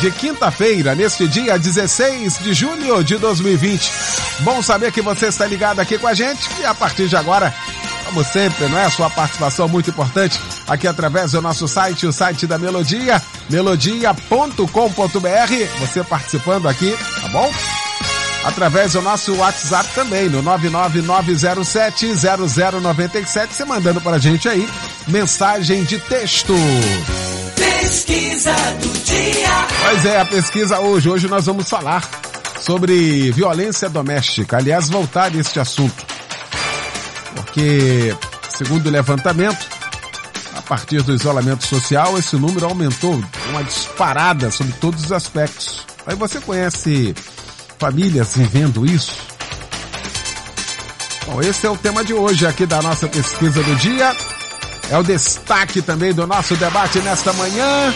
de quinta-feira, neste dia 16 de julho de 2020. Bom saber que você está ligado aqui com a gente e a partir de agora, como sempre, não é? Sua participação muito importante aqui através do nosso site, o site da Melodia, melodia.com.br. Você participando aqui, tá bom? Através do nosso WhatsApp também, no 999070097, você mandando para a gente aí mensagem de texto. Pesquisa do dia. Pois é, a pesquisa hoje. Hoje nós vamos falar sobre violência doméstica. Aliás, voltar a este assunto. Porque, segundo o levantamento, a partir do isolamento social, esse número aumentou uma disparada sobre todos os aspectos. Aí você conhece famílias vivendo isso? Bom, esse é o tema de hoje aqui da nossa pesquisa do dia. É o destaque também do nosso debate nesta manhã.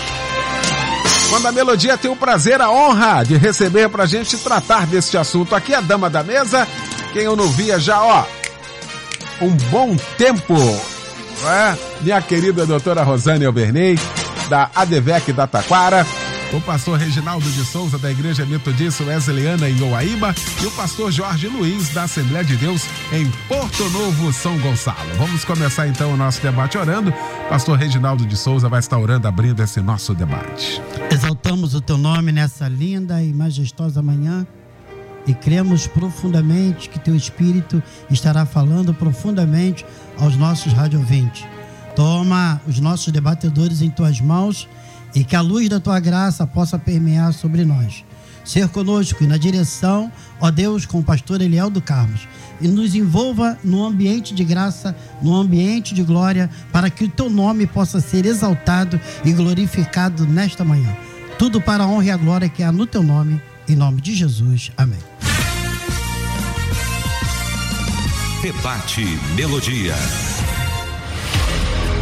Quando a Melodia tem o prazer, a honra de receber pra gente tratar deste assunto aqui, a dama da mesa, quem eu não via já, ó, um bom tempo, não é? Minha querida doutora Rosane Albernei, da ADVEC da Taquara, o pastor Reginaldo de Souza, da Igreja Metodista Wesleyana em Oaíba, e o pastor Jorge Luiz, da Assembleia de Deus em Porto Novo, São Gonçalo. Vamos começar então o nosso debate orando. Pastor Reginaldo de Souza vai estar orando, abrindo esse nosso debate. Exaltamos o teu nome nessa linda e majestosa manhã e cremos profundamente que teu Espírito estará falando profundamente aos nossos radiovintes. Toma os nossos debatedores em tuas mãos e que a luz da tua graça possa permear sobre nós. Ser conosco e na direção, ó Deus, com o pastor Eliel do Carlos, e nos envolva no ambiente de graça, no ambiente de glória, para que o teu nome possa ser exaltado e glorificado nesta manhã. Tudo para a honra e a glória que há no teu nome, em nome de Jesus. Amém. Debate Melodia.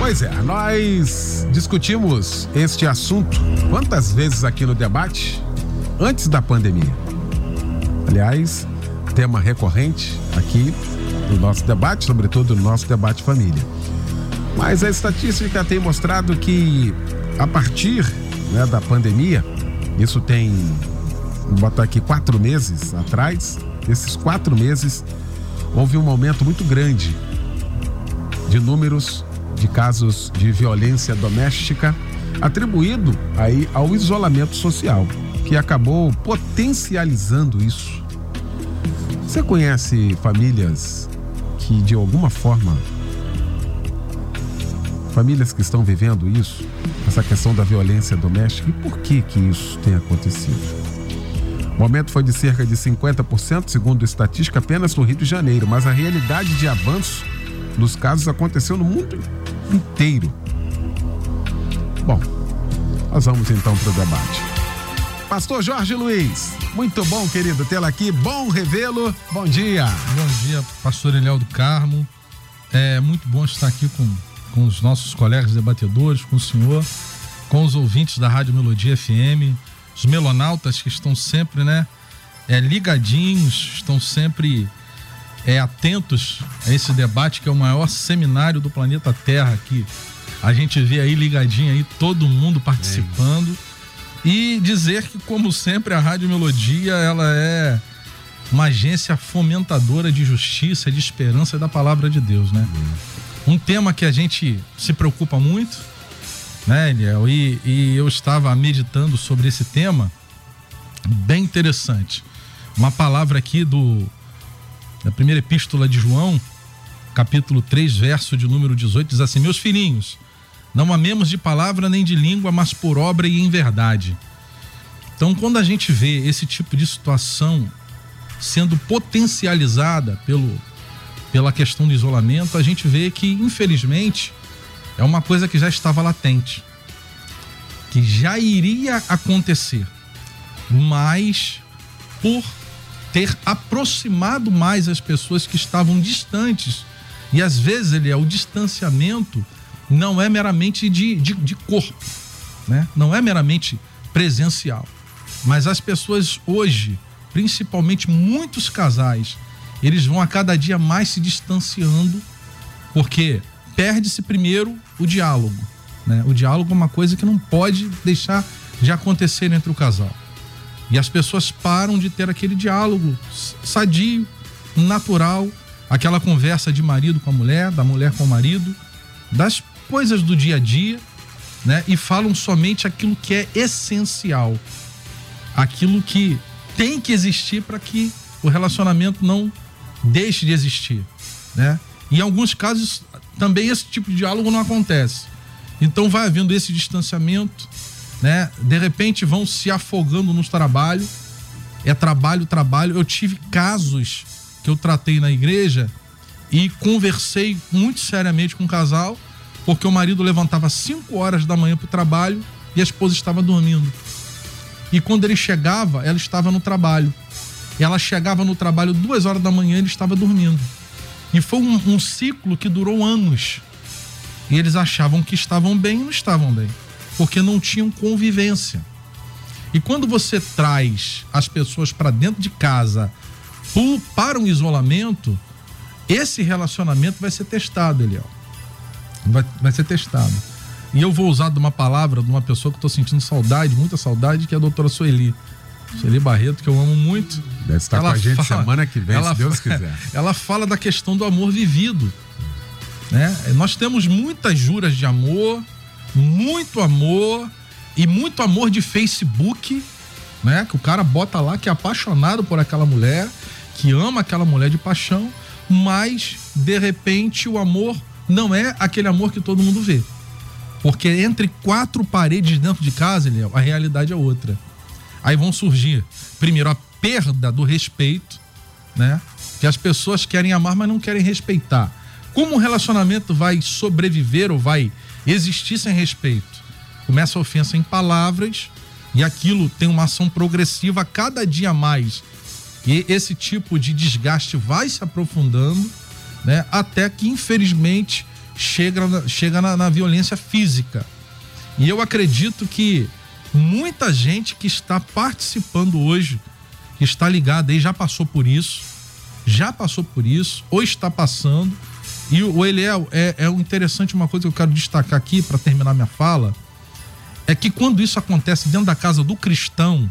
Pois é, nós discutimos este assunto quantas vezes aqui no debate antes da pandemia. Aliás, tema recorrente aqui no nosso debate, sobretudo no nosso debate família. Mas a estatística tem mostrado que a partir né, da pandemia, isso tem, vou botar aqui quatro meses atrás, esses quatro meses houve um aumento muito grande de números de casos de violência doméstica atribuído aí ao isolamento social, que acabou potencializando isso. Você conhece famílias que de alguma forma famílias que estão vivendo isso, essa questão da violência doméstica e por que que isso tem acontecido? O aumento foi de cerca de 50%, segundo a estatística, apenas no Rio de Janeiro, mas a realidade de avanço dos casos aconteceu no mundo inteiro. Bom, nós vamos então para o debate. Pastor Jorge Luiz, muito bom, querido, tê-lo aqui. Bom revê-lo. Bom dia. Bom dia, pastor Eliel do Carmo. É muito bom estar aqui com, com os nossos colegas debatedores, com o senhor, com os ouvintes da Rádio Melodia FM, os melonautas que estão sempre, né, é, ligadinhos, estão sempre é, atentos a esse debate que é o maior seminário do planeta Terra aqui. A gente vê aí ligadinho aí todo mundo participando e dizer que como sempre a Rádio Melodia ela é uma agência fomentadora de justiça, de esperança da palavra de Deus, né? Um tema que a gente se preocupa muito, né, Eliel? E, e eu estava meditando sobre esse tema, bem interessante. Uma palavra aqui do na primeira epístola de João, capítulo 3, verso de número 18, diz assim: Meus filhinhos, não amemos de palavra nem de língua, mas por obra e em verdade. Então, quando a gente vê esse tipo de situação sendo potencializada pelo, pela questão do isolamento, a gente vê que, infelizmente, é uma coisa que já estava latente. que já iria acontecer, mas por ter aproximado mais as pessoas que estavam distantes. E às vezes ele é o distanciamento não é meramente de, de, de corpo, né? não é meramente presencial. Mas as pessoas hoje, principalmente muitos casais, eles vão a cada dia mais se distanciando, porque perde-se primeiro o diálogo. Né? O diálogo é uma coisa que não pode deixar de acontecer entre o casal. E as pessoas param de ter aquele diálogo sadio, natural, aquela conversa de marido com a mulher, da mulher com o marido, das coisas do dia a dia, né? E falam somente aquilo que é essencial, aquilo que tem que existir para que o relacionamento não deixe de existir, né? Em alguns casos também esse tipo de diálogo não acontece. Então vai havendo esse distanciamento, né? De repente vão se afogando no trabalho. É trabalho, trabalho. Eu tive casos que eu tratei na igreja e conversei muito seriamente com o casal, porque o marido levantava 5 horas da manhã para o trabalho e a esposa estava dormindo. E quando ele chegava, ela estava no trabalho. Ela chegava no trabalho duas horas da manhã, ele estava dormindo. E foi um, um ciclo que durou anos. E eles achavam que estavam bem e não estavam bem porque não tinham convivência. E quando você traz as pessoas para dentro de casa para um isolamento, esse relacionamento vai ser testado, Eliel. Vai, vai ser testado. E eu vou usar de uma palavra de uma pessoa que estou sentindo saudade, muita saudade, que é a doutora Sueli. Sueli Barreto, que eu amo muito. Deve estar ela com a gente fala, semana que vem, ela, se Deus quiser. Ela fala da questão do amor vivido. Né? Nós temos muitas juras de amor, muito amor e muito amor de Facebook, né? Que o cara bota lá que é apaixonado por aquela mulher, que ama aquela mulher de paixão, mas de repente o amor não é aquele amor que todo mundo vê. Porque entre quatro paredes dentro de casa, a realidade é outra. Aí vão surgir, primeiro, a perda do respeito, né? Que as pessoas querem amar, mas não querem respeitar. Como um relacionamento vai sobreviver ou vai existir sem respeito. Começa a ofensa em palavras e aquilo tem uma ação progressiva cada dia mais. E esse tipo de desgaste vai se aprofundando, né? Até que, infelizmente, chega, chega na, na violência física. E eu acredito que muita gente que está participando hoje, que está ligada aí, já passou por isso, já passou por isso, ou está passando e o Eliel, é, é interessante uma coisa que eu quero destacar aqui para terminar minha fala, é que quando isso acontece dentro da casa do cristão,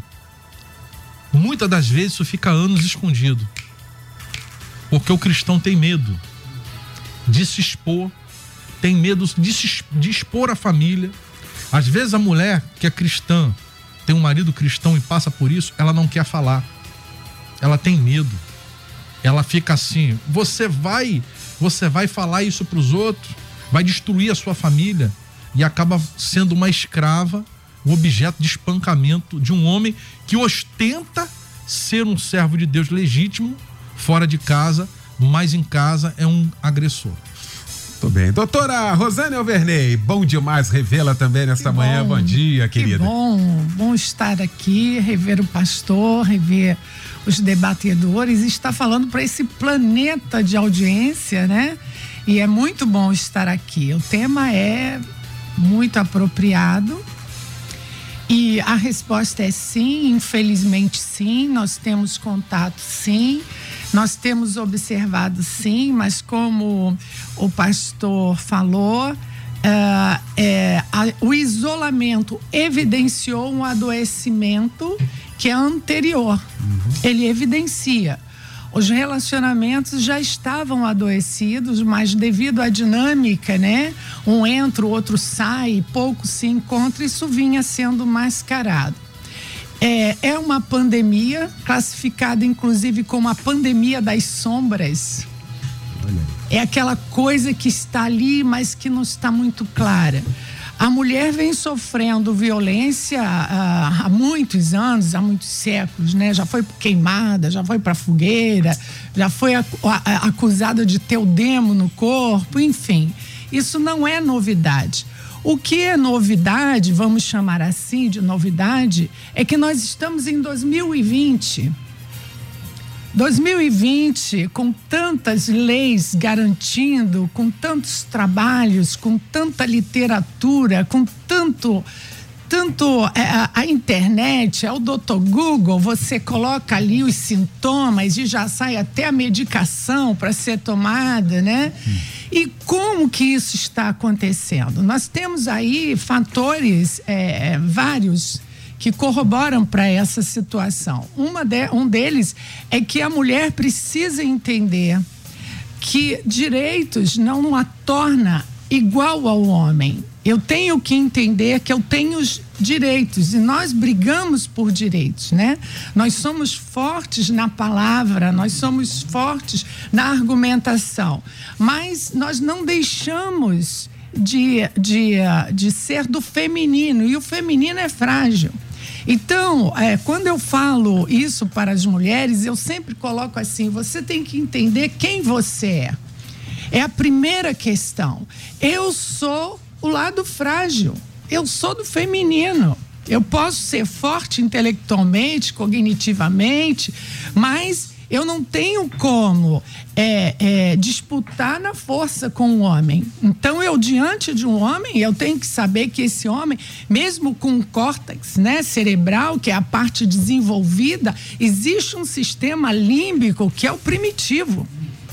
muitas das vezes isso fica anos escondido. Porque o cristão tem medo de se expor, tem medo de, se, de expor a família. Às vezes a mulher que é cristã, tem um marido cristão e passa por isso, ela não quer falar. Ela tem medo. Ela fica assim: você vai você vai falar isso para os outros, vai destruir a sua família e acaba sendo uma escrava, um objeto de espancamento de um homem que ostenta ser um servo de Deus legítimo fora de casa, mas em casa é um agressor. Muito bem. Doutora Rosane Alverney, bom demais revê-la também nesta manhã. Bom dia, querida. Que bom, bom estar aqui, rever o pastor, rever os debatedores, está falando para esse planeta de audiência, né? E é muito bom estar aqui. O tema é muito apropriado. E a resposta é sim, infelizmente sim, nós temos contato sim, nós temos observado sim, mas como o pastor falou, é, a, o isolamento evidenciou um adoecimento que é anterior. Uhum. Ele evidencia. Os relacionamentos já estavam adoecidos, mas devido à dinâmica, né? Um entra, o outro sai, pouco se encontra, isso vinha sendo mascarado. É, é uma pandemia, classificada inclusive como a pandemia das sombras. É aquela coisa que está ali, mas que não está muito clara. A mulher vem sofrendo violência há, há muitos anos, há muitos séculos, né? Já foi queimada, já foi para fogueira, já foi acusada de ter o demo no corpo, enfim. Isso não é novidade. O que é novidade, vamos chamar assim de novidade, é que nós estamos em 2020. 2020, com tantas leis garantindo, com tantos trabalhos, com tanta literatura, com tanto tanto é, a, a, internet, é o doutor Google, você coloca ali os sintomas e já sai até a medicação para ser tomada, né? Hum. E como que isso está acontecendo? Nós temos aí fatores é, vários que corroboram para essa situação. De, um deles é que a mulher precisa entender que direitos não a torna igual ao homem. Eu tenho que entender que eu tenho direitos e nós brigamos por direitos, né? Nós somos fortes na palavra, nós somos fortes na argumentação, mas nós não deixamos de, de, de ser do feminino e o feminino é frágil. Então, é, quando eu falo isso para as mulheres, eu sempre coloco assim: você tem que entender quem você é. É a primeira questão. Eu sou o lado frágil. Eu sou do feminino. Eu posso ser forte intelectualmente, cognitivamente, mas eu não tenho como é, é, disputar na força com o homem. Então, eu, diante de um homem, eu tenho que saber que esse homem, mesmo com o córtex né, cerebral, que é a parte desenvolvida, existe um sistema límbico que é o primitivo.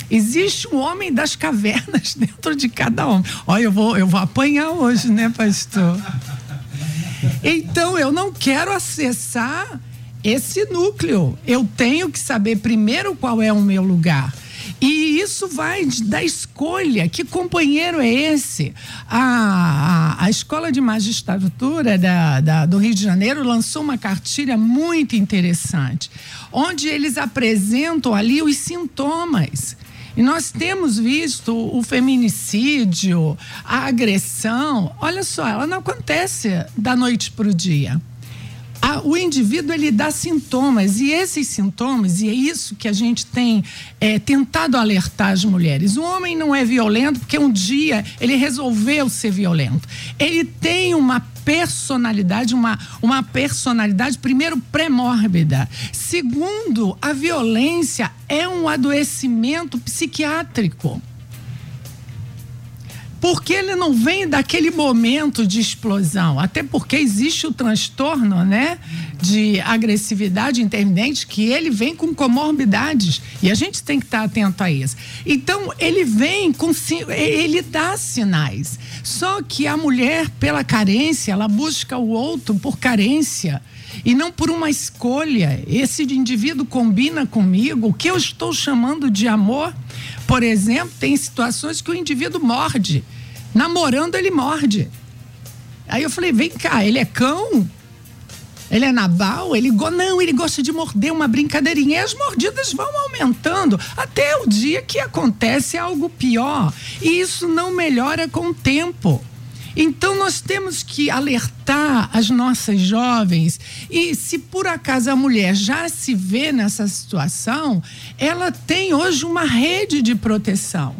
Existe um homem das cavernas dentro de cada homem. Olha, eu vou, eu vou apanhar hoje, né, pastor? Então, eu não quero acessar esse núcleo. Eu tenho que saber primeiro qual é o meu lugar. E isso vai da escolha. Que companheiro é esse? A, a, a Escola de Magistratura da, da, do Rio de Janeiro lançou uma cartilha muito interessante, onde eles apresentam ali os sintomas. E nós temos visto o feminicídio, a agressão. Olha só, ela não acontece da noite para o dia. o indivíduo ele dá sintomas e esses sintomas e é isso que a gente tem é, tentado alertar as mulheres. O homem não é violento porque um dia ele resolveu ser violento. Ele tem uma personalidade, uma, uma personalidade, primeiro, pré-mórbida. Segundo, a violência é um adoecimento psiquiátrico porque ele não vem daquele momento de explosão, até porque existe o transtorno, né, de agressividade intermitente que ele vem com comorbidades e a gente tem que estar atento a isso. Então ele vem com ele dá sinais. Só que a mulher pela carência, ela busca o outro por carência e não por uma escolha. Esse indivíduo combina comigo, o que eu estou chamando de amor por exemplo, tem situações que o indivíduo morde. Namorando, ele morde. Aí eu falei: vem cá, ele é cão? Ele é naval? Ele go... não, ele gosta de morder uma brincadeirinha. E as mordidas vão aumentando até o dia que acontece algo pior. E isso não melhora com o tempo. Então nós temos que alertar as nossas jovens e se por acaso a mulher já se vê nessa situação, ela tem hoje uma rede de proteção.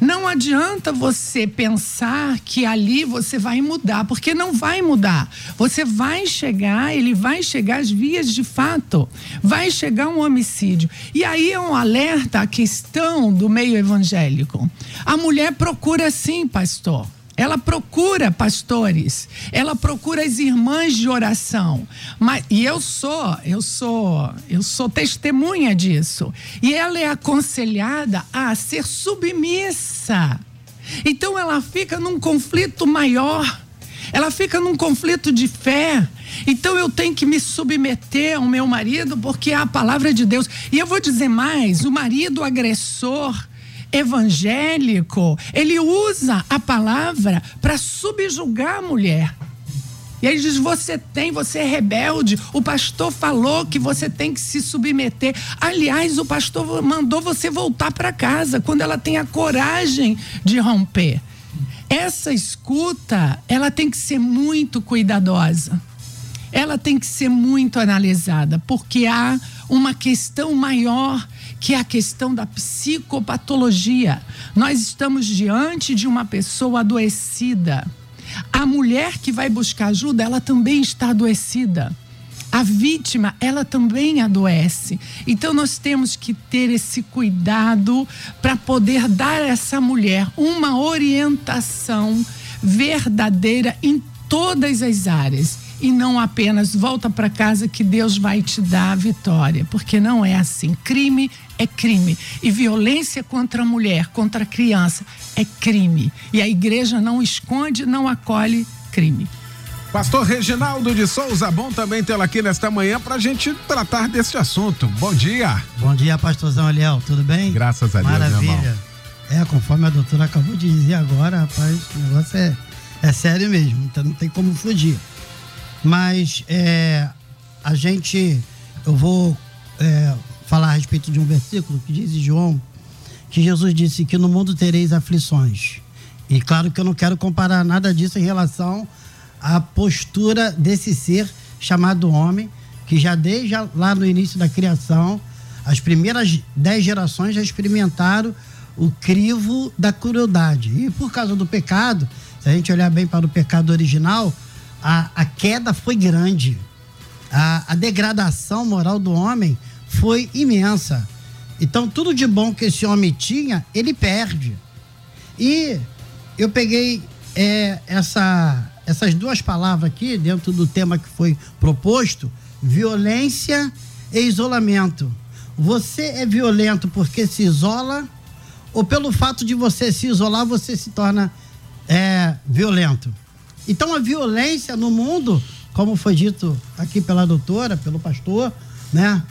Não adianta você pensar que ali você vai mudar, porque não vai mudar. Você vai chegar, ele vai chegar às vias de fato, vai chegar um homicídio. E aí é um alerta à questão do meio evangélico. A mulher procura sim, pastor ela procura pastores, ela procura as irmãs de oração. Mas, e eu sou, eu sou, eu sou testemunha disso. E ela é aconselhada a ser submissa. Então ela fica num conflito maior. Ela fica num conflito de fé. Então eu tenho que me submeter ao meu marido porque é a palavra de Deus. E eu vou dizer mais: o marido agressor, evangélico, ele usa a palavra para subjugar a mulher. E ele diz: você tem, você é rebelde. O pastor falou que você tem que se submeter. Aliás, o pastor mandou você voltar para casa quando ela tem a coragem de romper. Essa escuta, ela tem que ser muito cuidadosa. Ela tem que ser muito analisada, porque há uma questão maior que é a questão da psicopatologia. Nós estamos diante de uma pessoa adoecida. A mulher que vai buscar ajuda, ela também está adoecida a vítima, ela também adoece. Então nós temos que ter esse cuidado para poder dar a essa mulher uma orientação verdadeira em todas as áreas e não apenas volta para casa que Deus vai te dar a vitória, porque não é assim. Crime é crime e violência contra a mulher, contra a criança é crime. E a igreja não esconde, não acolhe crime. Pastor Reginaldo de Souza, bom também tê-lo aqui nesta manhã para a gente tratar deste assunto. Bom dia. Bom dia, pastorzão Eliel, tudo bem? Graças a Deus, Maravilha. É, conforme a doutora acabou de dizer agora, rapaz, o negócio é, é sério mesmo, então não tem como fugir. Mas é, a gente, eu vou é, falar a respeito de um versículo que diz em João, que Jesus disse que no mundo tereis aflições. E claro que eu não quero comparar nada disso em relação a postura desse ser chamado homem, que já desde lá no início da criação, as primeiras dez gerações já experimentaram o crivo da crueldade. E por causa do pecado, se a gente olhar bem para o pecado original, a, a queda foi grande. A, a degradação moral do homem foi imensa. Então, tudo de bom que esse homem tinha, ele perde. E eu peguei é, essa essas duas palavras aqui, dentro do tema que foi proposto, violência e isolamento. Você é violento porque se isola, ou pelo fato de você se isolar, você se torna é, violento. Então a violência no mundo, como foi dito aqui pela doutora, pelo pastor, né?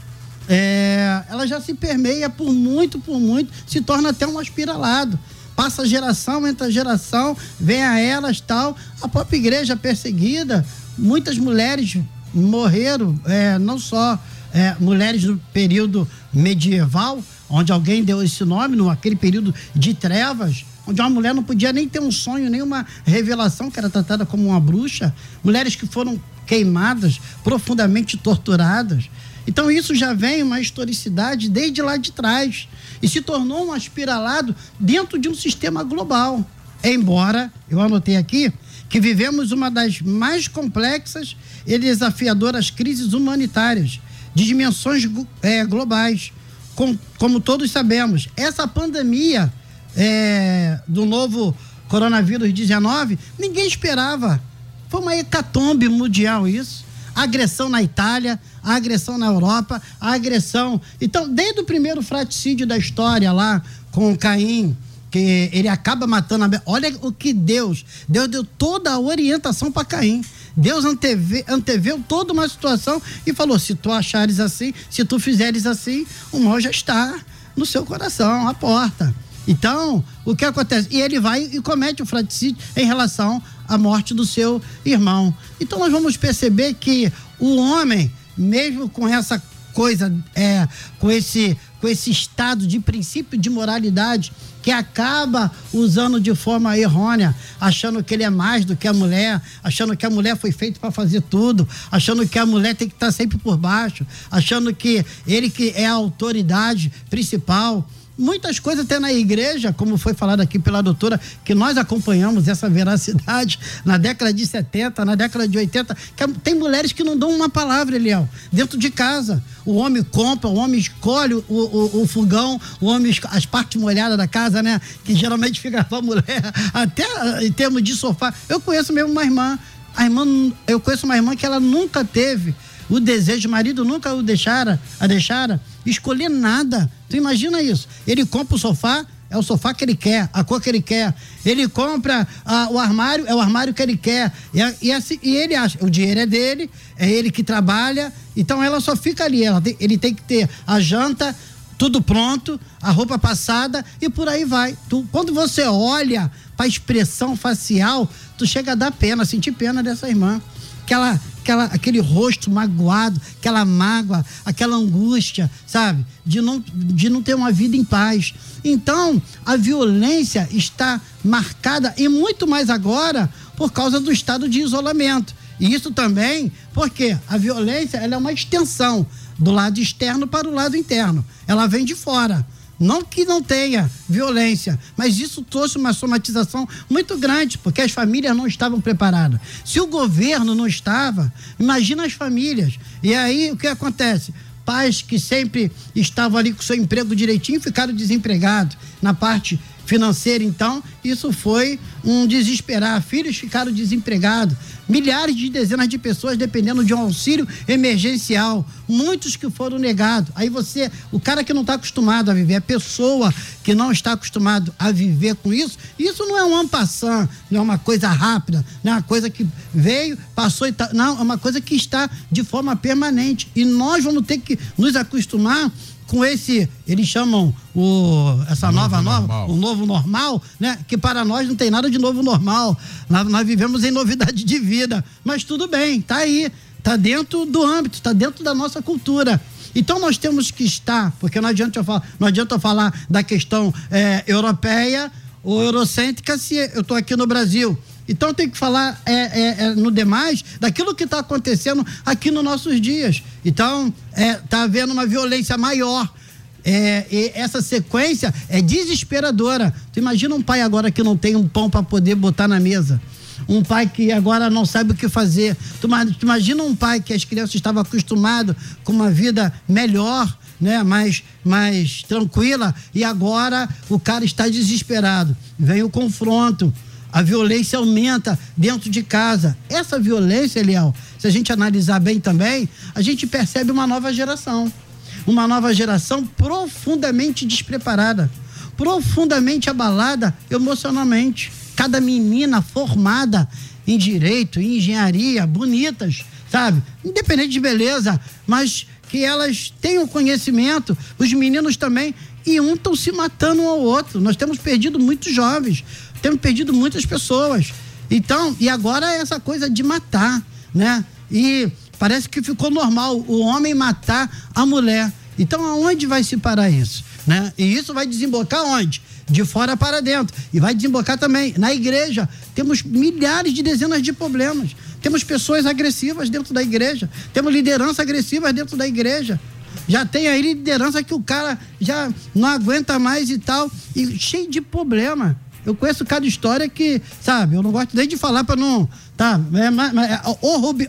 É, ela já se permeia por muito, por muito, se torna até um aspiralado passa geração, entra geração, vem a elas tal. A própria igreja perseguida, muitas mulheres morreram, é, não só é, mulheres do período medieval, onde alguém deu esse nome, naquele período de trevas, onde uma mulher não podia nem ter um sonho, nem uma revelação, que era tratada como uma bruxa, mulheres que foram queimadas, profundamente torturadas. Então isso já vem uma historicidade desde lá de trás e se tornou um aspiralado dentro de um sistema global. Embora, eu anotei aqui, que vivemos uma das mais complexas e desafiadoras crises humanitárias de dimensões é, globais. Com, como todos sabemos, essa pandemia é, do novo coronavírus 19, ninguém esperava. Foi uma hecatombe mundial isso a agressão na Itália, a agressão na Europa, a agressão. Então, desde o primeiro fraticídio da história lá com Caim, que ele acaba matando a. Olha o que Deus. Deus deu toda a orientação para Caim. Deus anteve, anteveu toda uma situação e falou: se tu achares assim, se tu fizeres assim, o mal já está no seu coração, à porta. Então, o que acontece? E ele vai e comete o fraticídio em relação à morte do seu irmão. Então, nós vamos perceber que o homem, mesmo com essa coisa, é, com esse com esse estado de princípio de moralidade que acaba usando de forma errônea, achando que ele é mais do que a mulher, achando que a mulher foi feita para fazer tudo, achando que a mulher tem que estar sempre por baixo, achando que ele que é a autoridade principal muitas coisas até na igreja, como foi falado aqui pela doutora, que nós acompanhamos essa veracidade na década de 70, na década de 80, que tem mulheres que não dão uma palavra, Eliel, dentro de casa. O homem compra, o homem escolhe o, o, o fogão, o homem as partes molhadas da casa, né? Que geralmente fica mulher, até em termos de sofá. Eu conheço mesmo uma irmã, a irmã, eu conheço uma irmã que ela nunca teve o desejo, o marido nunca o deixara, a deixara escolher nada. Tu imagina isso? Ele compra o sofá, é o sofá que ele quer, a cor que ele quer. Ele compra ah, o armário, é o armário que ele quer. E, e, assim, e, ele acha, o dinheiro é dele, é ele que trabalha, então ela só fica ali. Tem, ele tem que ter a janta, tudo pronto, a roupa passada e por aí vai. Tu, quando você olha para a expressão facial, tu chega a dar pena, sentir pena dessa irmã aquela, aquela, aquele rosto magoado, aquela mágoa, aquela angústia, sabe? De não, de não ter uma vida em paz. Então, a violência está marcada, e muito mais agora, por causa do estado de isolamento. E isso também porque a violência ela é uma extensão do lado externo para o lado interno. Ela vem de fora. Não que não tenha violência, mas isso trouxe uma somatização muito grande, porque as famílias não estavam preparadas. Se o governo não estava, imagina as famílias. E aí o que acontece? Pais que sempre estavam ali com seu emprego direitinho ficaram desempregados na parte financeira, então, isso foi um desesperar. Filhos ficaram desempregados, milhares de dezenas de pessoas dependendo de um auxílio emergencial, muitos que foram negados. Aí você, o cara que não está acostumado a viver, a pessoa que não está acostumado a viver com isso, isso não é um ampassant, não é uma coisa rápida, não é uma coisa que veio, passou e tá, não, é uma coisa que está de forma permanente. E nós vamos ter que nos acostumar com esse, eles chamam o, essa Novo nova normal. nova, o novo normal, né? Que para nós não tem nada de novo normal. Nós, nós vivemos em novidade de vida. Mas tudo bem, tá aí. Tá dentro do âmbito, tá dentro da nossa cultura. Então nós temos que estar, porque não adianta eu falar, não adianta eu falar da questão é, europeia ou eurocêntrica se eu estou aqui no Brasil. Então tem que falar é, é, é, no demais daquilo que está acontecendo aqui nos nossos dias. Então está havendo uma violência maior. É, essa sequência é desesperadora. Tu imagina um pai agora que não tem um pão para poder botar na mesa. Um pai que agora não sabe o que fazer. Tu imagina um pai que as crianças estavam acostumadas com uma vida melhor, né, mais, mais tranquila, e agora o cara está desesperado. Vem o confronto. A violência aumenta dentro de casa. Essa violência, Eliel, se a gente analisar bem também, a gente percebe uma nova geração. Uma nova geração profundamente despreparada, profundamente abalada emocionalmente. Cada menina formada em direito, em engenharia, bonitas, sabe? Independente de beleza, mas que elas tenham conhecimento, os meninos também, e um estão se matando um ao outro. Nós temos perdido muitos jovens, temos perdido muitas pessoas. Então, e agora é essa coisa de matar, né? E parece que ficou normal o homem matar a mulher. Então, aonde vai se parar isso? Né? E isso vai desembocar onde? De fora para dentro. E vai desembocar também na igreja. Temos milhares de dezenas de problemas. Temos pessoas agressivas dentro da igreja. Temos liderança agressiva dentro da igreja. Já tem aí liderança que o cara já não aguenta mais e tal. E cheio de problema. Eu conheço cada história que, sabe, eu não gosto nem de falar para não. Tá? É, ma- ma- é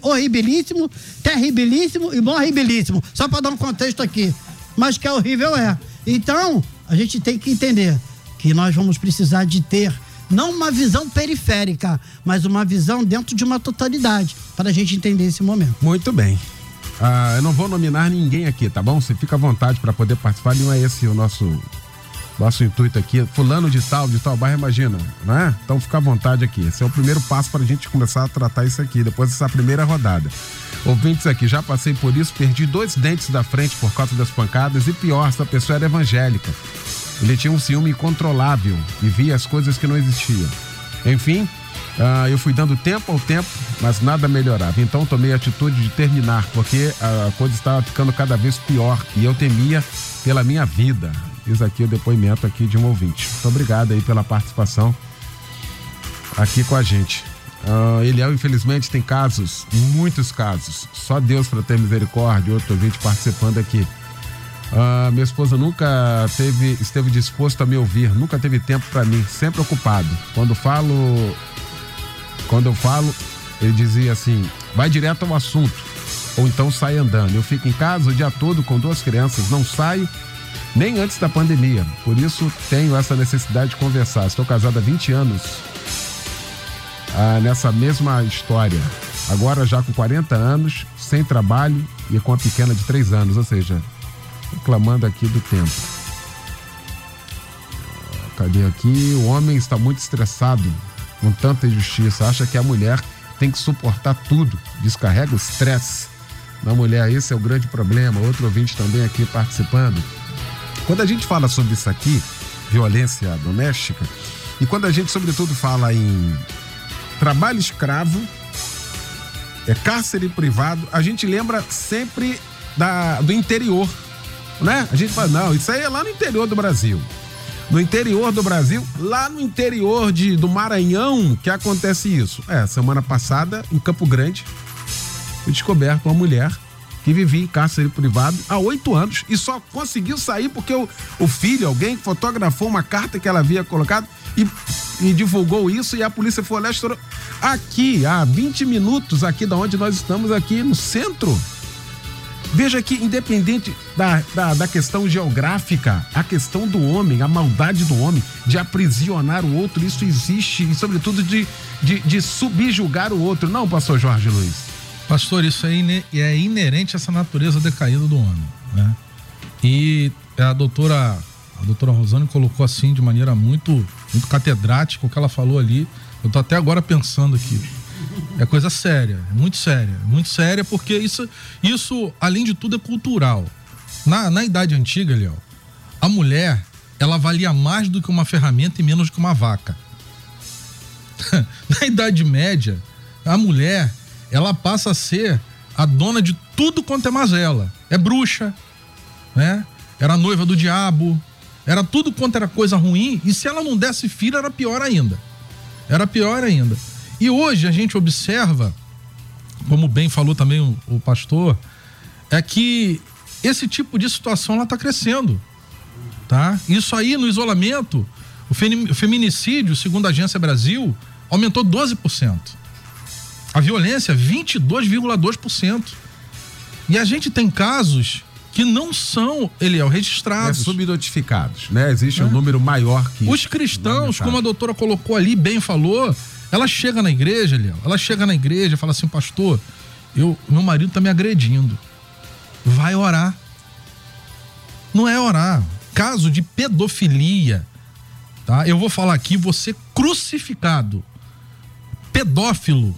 horribilíssimo, terribilíssimo e horribilíssimo. Só para dar um contexto aqui. Mas que é horrível é. Então, a gente tem que entender que nós vamos precisar de ter não uma visão periférica, mas uma visão dentro de uma totalidade para a gente entender esse momento. Muito bem. Ah, eu não vou nominar ninguém aqui, tá bom? Você fica à vontade para poder participar. Não é esse o nosso nosso intuito aqui. Fulano de tal, de tal bairro, imagina, não é? Então fica à vontade aqui. Esse é o primeiro passo para a gente começar a tratar isso aqui, depois dessa primeira rodada. Ouvintes aqui, já passei por isso, perdi dois dentes da frente por causa das pancadas e pior, essa pessoa era evangélica. Ele tinha um ciúme incontrolável e via as coisas que não existiam. Enfim, ah, eu fui dando tempo ao tempo, mas nada melhorava. Então tomei a atitude de terminar, porque a coisa estava ficando cada vez pior e eu temia pela minha vida. Diz aqui o depoimento aqui de um ouvinte. Muito obrigado aí pela participação aqui com a gente. Ah, Eliel, infelizmente, tem casos, muitos casos. Só Deus para ter misericórdia. Outro ouvinte participando aqui. Ah, minha esposa nunca teve, esteve disposto a me ouvir, nunca teve tempo para mim, sempre ocupado. Quando falo, quando eu falo, ele dizia assim: vai direto ao assunto, ou então sai andando. Eu fico em casa o dia todo com duas crianças, não saio nem antes da pandemia. Por isso tenho essa necessidade de conversar. Estou casado há 20 anos ah, nessa mesma história. Agora já com 40 anos, sem trabalho e com a pequena de 3 anos, ou seja, reclamando aqui do tempo. Ah, Cadê aqui? O homem está muito estressado com tanta injustiça. Acha que a mulher tem que suportar tudo. Descarrega o estresse na mulher. Esse é o grande problema. Outro ouvinte também aqui participando. Quando a gente fala sobre isso aqui, violência doméstica, e quando a gente, sobretudo, fala em trabalho escravo, é cárcere privado, a gente lembra sempre da, do interior, né? A gente fala, não, isso aí é lá no interior do Brasil. No interior do Brasil, lá no interior de, do Maranhão, que acontece isso. É, semana passada, em Campo Grande, foi descoberta uma mulher que vivia em cárcere privado há oito anos e só conseguiu sair porque o, o filho, alguém, fotografou uma carta que ela havia colocado e, e divulgou isso e a polícia foi lá estourou. Aqui, há 20 minutos aqui da onde nós estamos, aqui no centro. Veja que, independente da, da, da, questão geográfica, a questão do homem, a maldade do homem, de aprisionar o outro, isso existe, e sobretudo de, de, de subjugar o outro. Não, pastor Jorge Luiz. Pastor, isso é, é inerente a essa natureza decaída do homem. Né? E a doutora, a doutora Rosane colocou assim de maneira muito, muito catedrática o que ela falou ali. Eu tô até agora pensando aqui. É coisa séria, muito séria, muito séria, porque isso, isso além de tudo, é cultural. Na, na idade antiga, Léo, a mulher, ela valia mais do que uma ferramenta e menos do que uma vaca. na Idade Média, a mulher, ela passa a ser a dona de tudo quanto é mazela. É bruxa, né? Era noiva do diabo, era tudo quanto era coisa ruim, e se ela não desse filho, era pior ainda. Era pior ainda. E hoje a gente observa, como bem falou também o, o pastor, é que esse tipo de situação está crescendo, tá? Isso aí no isolamento, o feminicídio, segundo a Agência Brasil, aumentou 12%. A violência 22,2%. E a gente tem casos que não são, Eliel, registrados. É, subnotificados, né? Existe é. um número maior que Os cristãos, como a doutora colocou ali, bem falou, ela chega na igreja, Léo, ela chega na igreja e fala assim, pastor, eu, meu marido está me agredindo. Vai orar. Não é orar. Caso de pedofilia, tá? Eu vou falar aqui, você crucificado, pedófilo,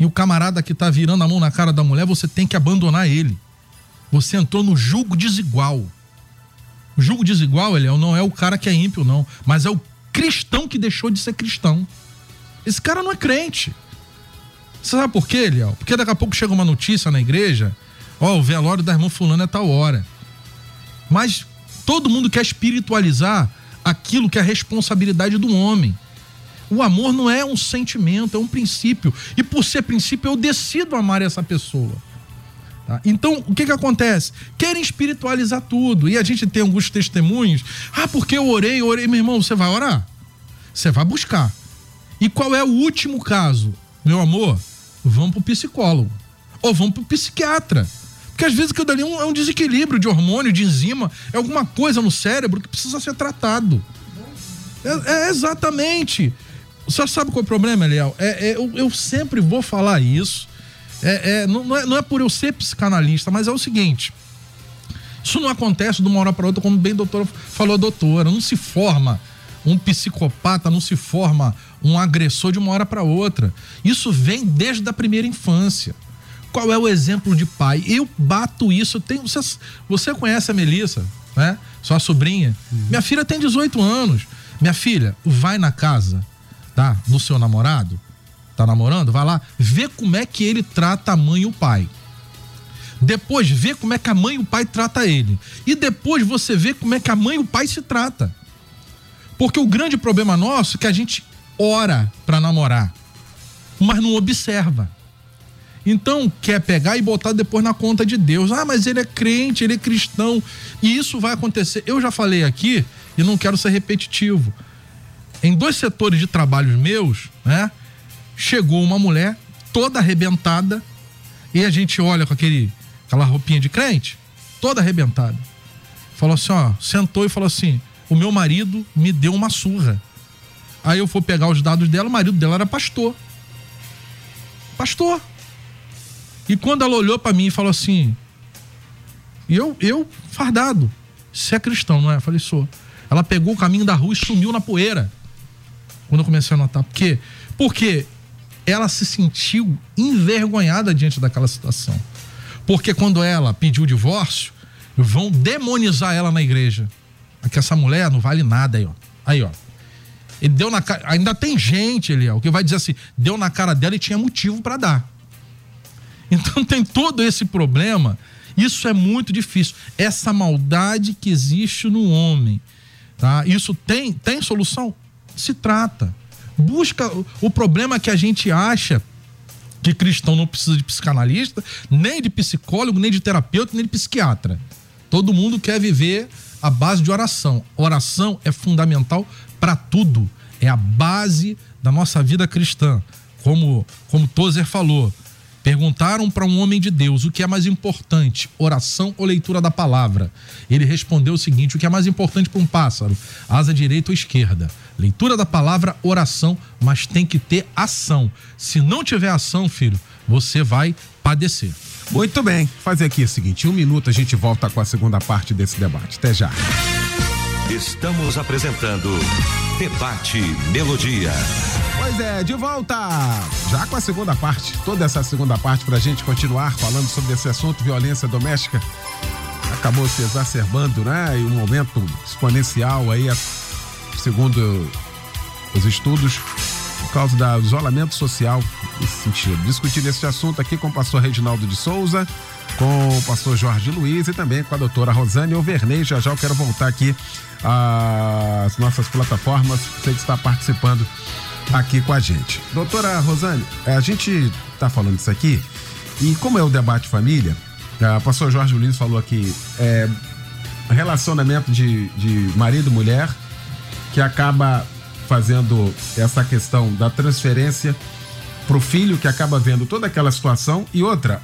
e o camarada que está virando a mão na cara da mulher, você tem que abandonar ele. Você entrou no julgo desigual. O julgo desigual, ele não é o cara que é ímpio, não, mas é o cristão que deixou de ser cristão. Esse cara não é crente. Você sabe por quê, Liel? Porque daqui a pouco chega uma notícia na igreja, ó, o velório da irmã fulana é tal hora. Mas todo mundo quer espiritualizar aquilo que é a responsabilidade do homem. O amor não é um sentimento, é um princípio. E por ser princípio, eu decido amar essa pessoa. Tá? Então, o que que acontece? Querem espiritualizar tudo. E a gente tem alguns testemunhos. Ah, porque eu orei, eu orei. Meu irmão, você vai orar? Você vai buscar. E qual é o último caso? Meu amor, vamos pro psicólogo. Ou vamos pro psiquiatra. Porque às vezes aquilo dali é um, é um desequilíbrio de hormônio, de enzima, é alguma coisa no cérebro que precisa ser tratado. É, é exatamente. Você sabe qual é o problema, Eliel? É, é eu, eu, sempre vou falar isso. É, é, não, não, é, não é por eu ser psicanalista, mas é o seguinte. Isso não acontece de uma hora para outra, como bem doutor falou a doutora. Não se forma um psicopata, não se forma um agressor de uma hora para outra. Isso vem desde a primeira infância. Qual é o exemplo de pai? Eu bato isso. Tenho, você, você conhece a Melissa, né? Sua sobrinha. Uhum. Minha filha tem 18 anos. Minha filha, vai na casa, tá? Do seu namorado, tá namorando, vai lá, vê como é que ele trata a mãe e o pai. Depois vê como é que a mãe e o pai trata ele. E depois você vê como é que a mãe e o pai se trata. Porque o grande problema nosso é que a gente ora para namorar, mas não observa. Então quer pegar e botar depois na conta de Deus. Ah, mas ele é crente, ele é cristão. E isso vai acontecer. Eu já falei aqui e não quero ser repetitivo. Em dois setores de trabalhos meus, né? Chegou uma mulher toda arrebentada e a gente olha com aquele, aquela roupinha de crente, toda arrebentada. Falou assim, ó, sentou e falou assim: "O meu marido me deu uma surra". Aí eu fui pegar os dados dela, o marido dela era pastor. Pastor. E quando ela olhou para mim e falou assim: eu, eu, fardado, você é cristão, não é? Eu falei: sou. Ela pegou o caminho da rua e sumiu na poeira. Quando eu comecei a notar. Por quê? Porque ela se sentiu envergonhada diante daquela situação. Porque quando ela pediu o divórcio, vão demonizar ela na igreja. Aqui essa mulher não vale nada aí, ó. Aí, ó. Ele deu na cara. Ainda tem gente, Eliel, que vai dizer assim: deu na cara dela e tinha motivo para dar. Então tem todo esse problema. Isso é muito difícil. Essa maldade que existe no homem. Tá? Isso tem, tem solução? Se trata. Busca o problema que a gente acha que cristão não precisa de psicanalista, nem de psicólogo, nem de terapeuta, nem de psiquiatra. Todo mundo quer viver a base de oração. Oração é fundamental para tudo. É a base da nossa vida cristã. Como, como Tozer falou, Perguntaram para um homem de Deus o que é mais importante, oração ou leitura da palavra. Ele respondeu o seguinte: o que é mais importante para um pássaro, asa direita ou esquerda? Leitura da palavra, oração, mas tem que ter ação. Se não tiver ação, filho, você vai padecer. Muito bem, fazer aqui o seguinte: um minuto a gente volta com a segunda parte desse debate. Até já. Estamos apresentando Debate Melodia. Pois é, de volta já com a segunda parte, toda essa segunda parte para a gente continuar falando sobre esse assunto, violência doméstica. Acabou se exacerbando, né? E um momento exponencial aí, segundo os estudos, por causa do isolamento social nesse sentido. Discutindo esse assunto aqui com o pastor Reginaldo de Souza, com o pastor Jorge Luiz e também com a doutora Rosane Overney. Já já eu quero voltar aqui às nossas plataformas, você que está participando aqui com a gente. Doutora Rosane, a gente está falando isso aqui e como é o debate família, o pastor Jorge Luiz falou aqui, é, relacionamento de, de marido e mulher que acaba fazendo essa questão da transferência para o filho que acaba vendo toda aquela situação e outra,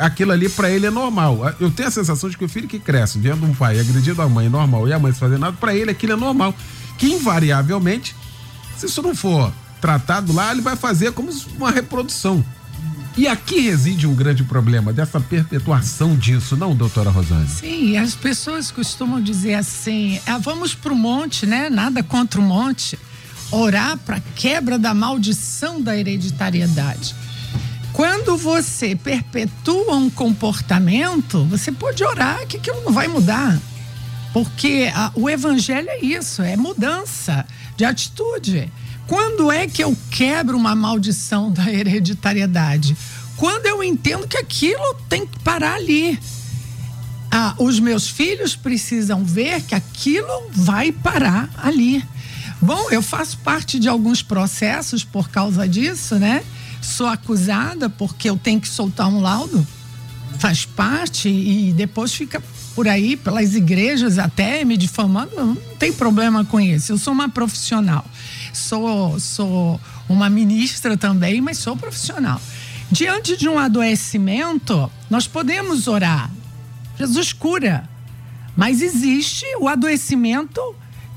aquilo ali para ele é normal. Eu tenho a sensação de que o filho que cresce vendo um pai agredindo a mãe normal e a mãe fazendo nada, para ele aquilo é normal. Que invariavelmente, se isso não for tratado lá, ele vai fazer como uma reprodução. E aqui reside um grande problema dessa perpetuação disso, não, doutora Rosane? Sim, as pessoas costumam dizer assim: ah, vamos para o monte, né? Nada contra o monte. Orar para quebra da maldição da hereditariedade. Quando você perpetua um comportamento, você pode orar que aquilo não vai mudar. Porque a, o evangelho é isso, é mudança de atitude. Quando é que eu quebro uma maldição da hereditariedade? Quando eu entendo que aquilo tem que parar ali. Ah, os meus filhos precisam ver que aquilo vai parar ali. Bom, eu faço parte de alguns processos por causa disso, né? sou acusada porque eu tenho que soltar um laudo, faz parte e depois fica por aí pelas igrejas até me difamando, não tem problema com isso. Eu sou uma profissional. Sou sou uma ministra também, mas sou profissional. Diante de um adoecimento, nós podemos orar. Jesus cura. Mas existe o adoecimento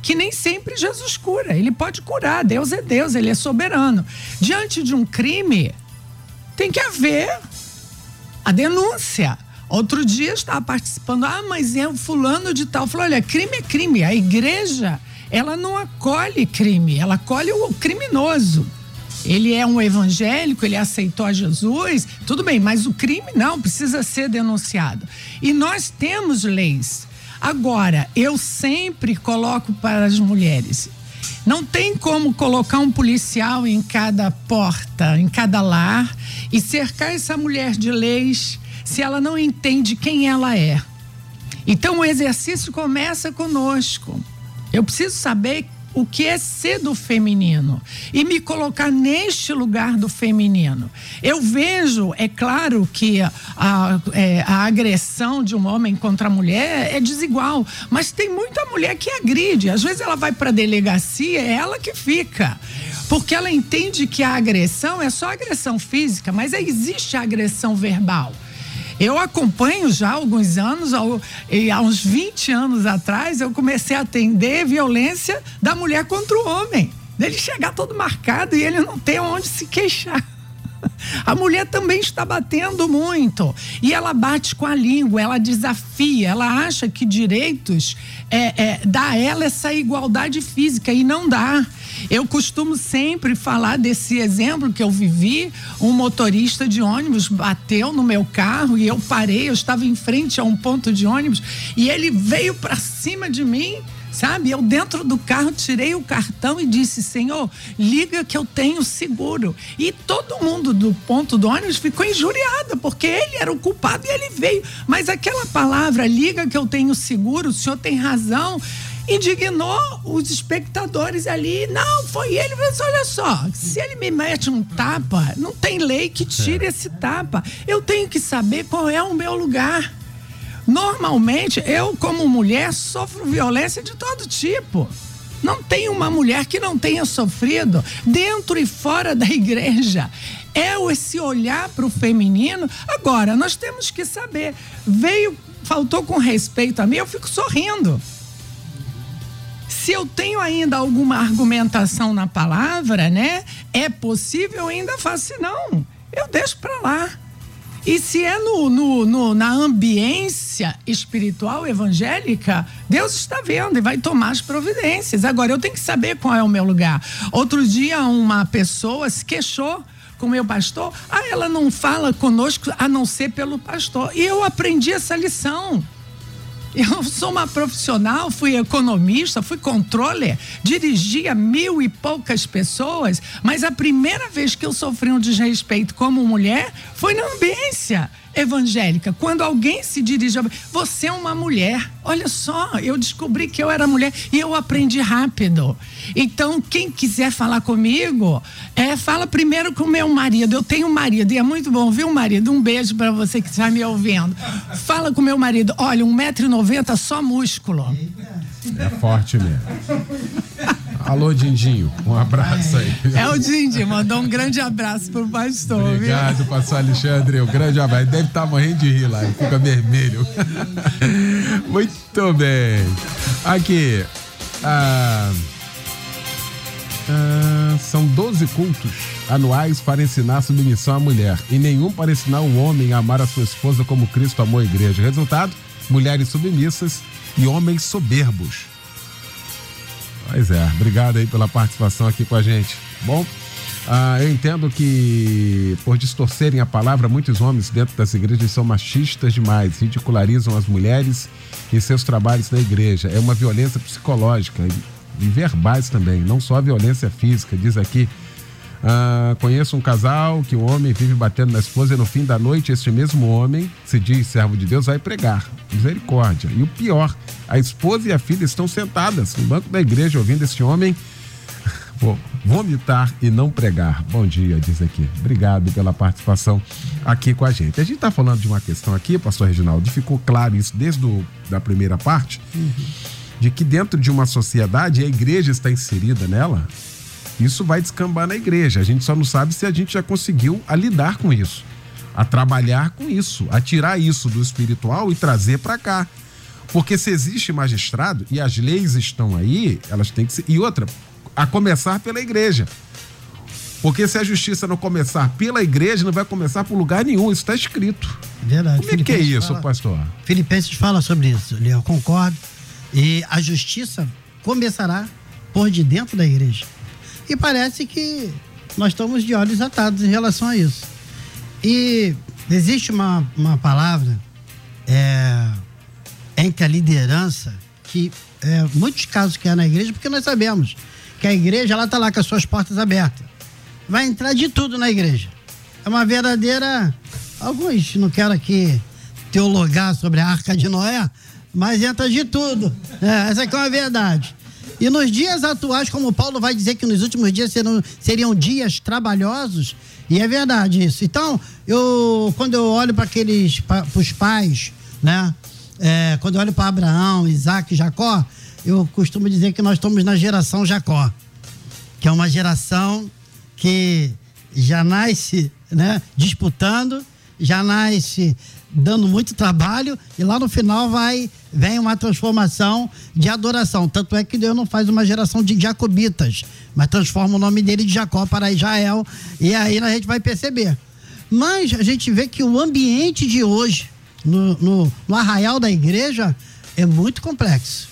que nem sempre Jesus cura. Ele pode curar. Deus é Deus, ele é soberano. Diante de um crime, tem que haver a denúncia. Outro dia estava participando, ah, mas é o fulano de tal. Falou: olha, crime é crime. A igreja, ela não acolhe crime, ela acolhe o criminoso. Ele é um evangélico, ele aceitou a Jesus, tudo bem, mas o crime não, precisa ser denunciado. E nós temos leis Agora, eu sempre coloco para as mulheres. Não tem como colocar um policial em cada porta, em cada lar e cercar essa mulher de leis se ela não entende quem ela é. Então o exercício começa conosco. Eu preciso saber o que é ser do feminino e me colocar neste lugar do feminino. Eu vejo, é claro que a, a, é, agressão de um homem contra a mulher é desigual, mas tem muita mulher que agride. Às vezes ela vai para a delegacia, é ela que fica. Porque ela entende que a agressão é só agressão física, mas existe a agressão verbal. Eu acompanho já há alguns anos, e há uns 20 anos atrás, eu comecei a atender violência da mulher contra o homem. Dele chegar todo marcado e ele não ter onde se queixar. A mulher também está batendo muito. E ela bate com a língua, ela desafia, ela acha que direitos é, é, dá a ela essa igualdade física e não dá. Eu costumo sempre falar desse exemplo que eu vivi. Um motorista de ônibus bateu no meu carro e eu parei. Eu estava em frente a um ponto de ônibus e ele veio para cima de mim Sabe? Eu dentro do carro tirei o cartão e disse: Senhor, liga que eu tenho seguro. E todo mundo do ponto do ônibus ficou injuriado, porque ele era o culpado e ele veio. Mas aquela palavra, liga que eu tenho seguro, o senhor tem razão indignou os espectadores ali. Não, foi ele. Mas olha só, se ele me mete um tapa, não tem lei que tire é. esse tapa. Eu tenho que saber qual é o meu lugar. Normalmente, eu, como mulher, sofro violência de todo tipo. Não tem uma mulher que não tenha sofrido dentro e fora da igreja. É esse olhar para o feminino. Agora, nós temos que saber. Veio, faltou com respeito a mim, eu fico sorrindo. Se eu tenho ainda alguma argumentação na palavra, né? É possível, eu ainda faço, não. Eu deixo para lá. E se é no, no, no, na ambiência espiritual evangélica, Deus está vendo e vai tomar as providências. Agora, eu tenho que saber qual é o meu lugar. Outro dia, uma pessoa se queixou com o meu pastor. Ah, ela não fala conosco a não ser pelo pastor. E eu aprendi essa lição. Eu sou uma profissional, fui economista, fui controller, dirigia mil e poucas pessoas, mas a primeira vez que eu sofri um desrespeito como mulher foi na ambiência evangélica. Quando alguém se dirige a você é uma mulher. Olha só, eu descobri que eu era mulher e eu aprendi rápido. Então, quem quiser falar comigo, é, fala primeiro com meu marido. Eu tenho um marido e é muito bom, viu, marido? Um beijo para você que está me ouvindo. Fala com meu marido. Olha, 1,90m só músculo. É forte mesmo. Alô, Dindinho, um abraço aí. É o Dindinho, mandou um grande abraço pro pastor. Obrigado, viu? pastor Alexandre, um grande abraço. Deve estar tá morrendo de rir lá, ele fica vermelho. Muito bem. Aqui, ah, ah, são 12 cultos anuais para ensinar submissão à mulher e nenhum para ensinar o homem a amar a sua esposa como Cristo amou a igreja. Resultado, mulheres submissas e homens soberbos. Pois é, obrigado aí pela participação aqui com a gente. Bom, ah, eu entendo que por distorcerem a palavra, muitos homens dentro das igrejas são machistas demais, ridicularizam as mulheres e seus trabalhos na igreja. É uma violência psicológica e verbais também, não só a violência física, diz aqui ah, conheço um casal que o homem vive batendo na esposa e no fim da noite este mesmo homem, se diz servo de Deus, vai pregar. Misericórdia. E o pior, a esposa e a filha estão sentadas no banco da igreja ouvindo este homem vomitar e não pregar. Bom dia, diz aqui. Obrigado pela participação aqui com a gente. A gente está falando de uma questão aqui, pastor Reginaldo, ficou claro isso desde a da primeira parte, uhum. de que dentro de uma sociedade, a igreja está inserida nela, isso vai descambar na igreja. A gente só não sabe se a gente já conseguiu a lidar com isso, a trabalhar com isso, a tirar isso do espiritual e trazer para cá. Porque se existe magistrado e as leis estão aí, elas têm que ser. E outra, a começar pela igreja. Porque se a justiça não começar pela igreja, não vai começar por lugar nenhum. Isso está escrito. Verdade. Como é que é isso, fala, pastor? Filipenses fala sobre isso, Leão, concordo. E a justiça começará por de dentro da igreja. E parece que nós estamos de olhos atados em relação a isso. E existe uma, uma palavra é, entre a liderança que é, muitos casos que é na igreja, porque nós sabemos que a igreja ela está lá com as suas portas abertas. Vai entrar de tudo na igreja. É uma verdadeira. Alguns não quero aqui teologar sobre a arca de Noé, mas entra de tudo. É, essa aqui é uma verdade. E nos dias atuais, como Paulo vai dizer que nos últimos dias serão, seriam dias trabalhosos, e é verdade isso. Então, eu quando eu olho para aqueles, para os pais, né? É, quando eu olho para Abraão, Isaac Jacó, eu costumo dizer que nós estamos na geração Jacó, que é uma geração que já nasce né, disputando, já nasce dando muito trabalho e lá no final vai vem uma transformação de adoração. Tanto é que Deus não faz uma geração de jacobitas, mas transforma o nome dele de Jacó para Israel e aí a gente vai perceber. Mas a gente vê que o ambiente de hoje no, no, no arraial da igreja é muito complexo.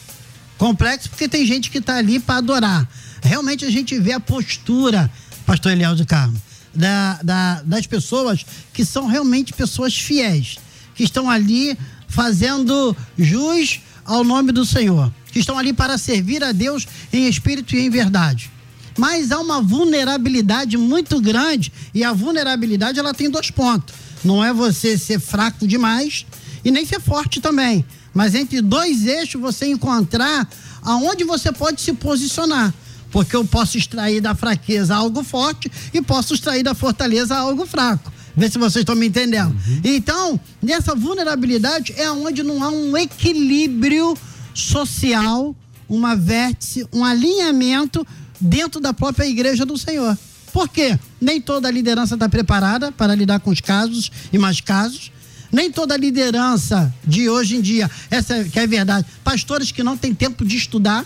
Complexo porque tem gente que está ali para adorar. Realmente a gente vê a postura, pastor Eliel de Carmo, da, da, das pessoas que são realmente pessoas fiéis que estão ali fazendo jus ao nome do Senhor, que estão ali para servir a Deus em espírito e em verdade. Mas há uma vulnerabilidade muito grande e a vulnerabilidade ela tem dois pontos. Não é você ser fraco demais e nem ser forte também, mas entre dois eixos você encontrar aonde você pode se posicionar. Porque eu posso extrair da fraqueza algo forte e posso extrair da fortaleza algo fraco. Vê se vocês estão me entendendo. Uhum. Então, nessa vulnerabilidade é onde não há um equilíbrio social, uma vértice, um alinhamento dentro da própria igreja do Senhor. Por quê? Nem toda a liderança está preparada para lidar com os casos e mais casos. Nem toda a liderança de hoje em dia, essa que é verdade, pastores que não têm tempo de estudar,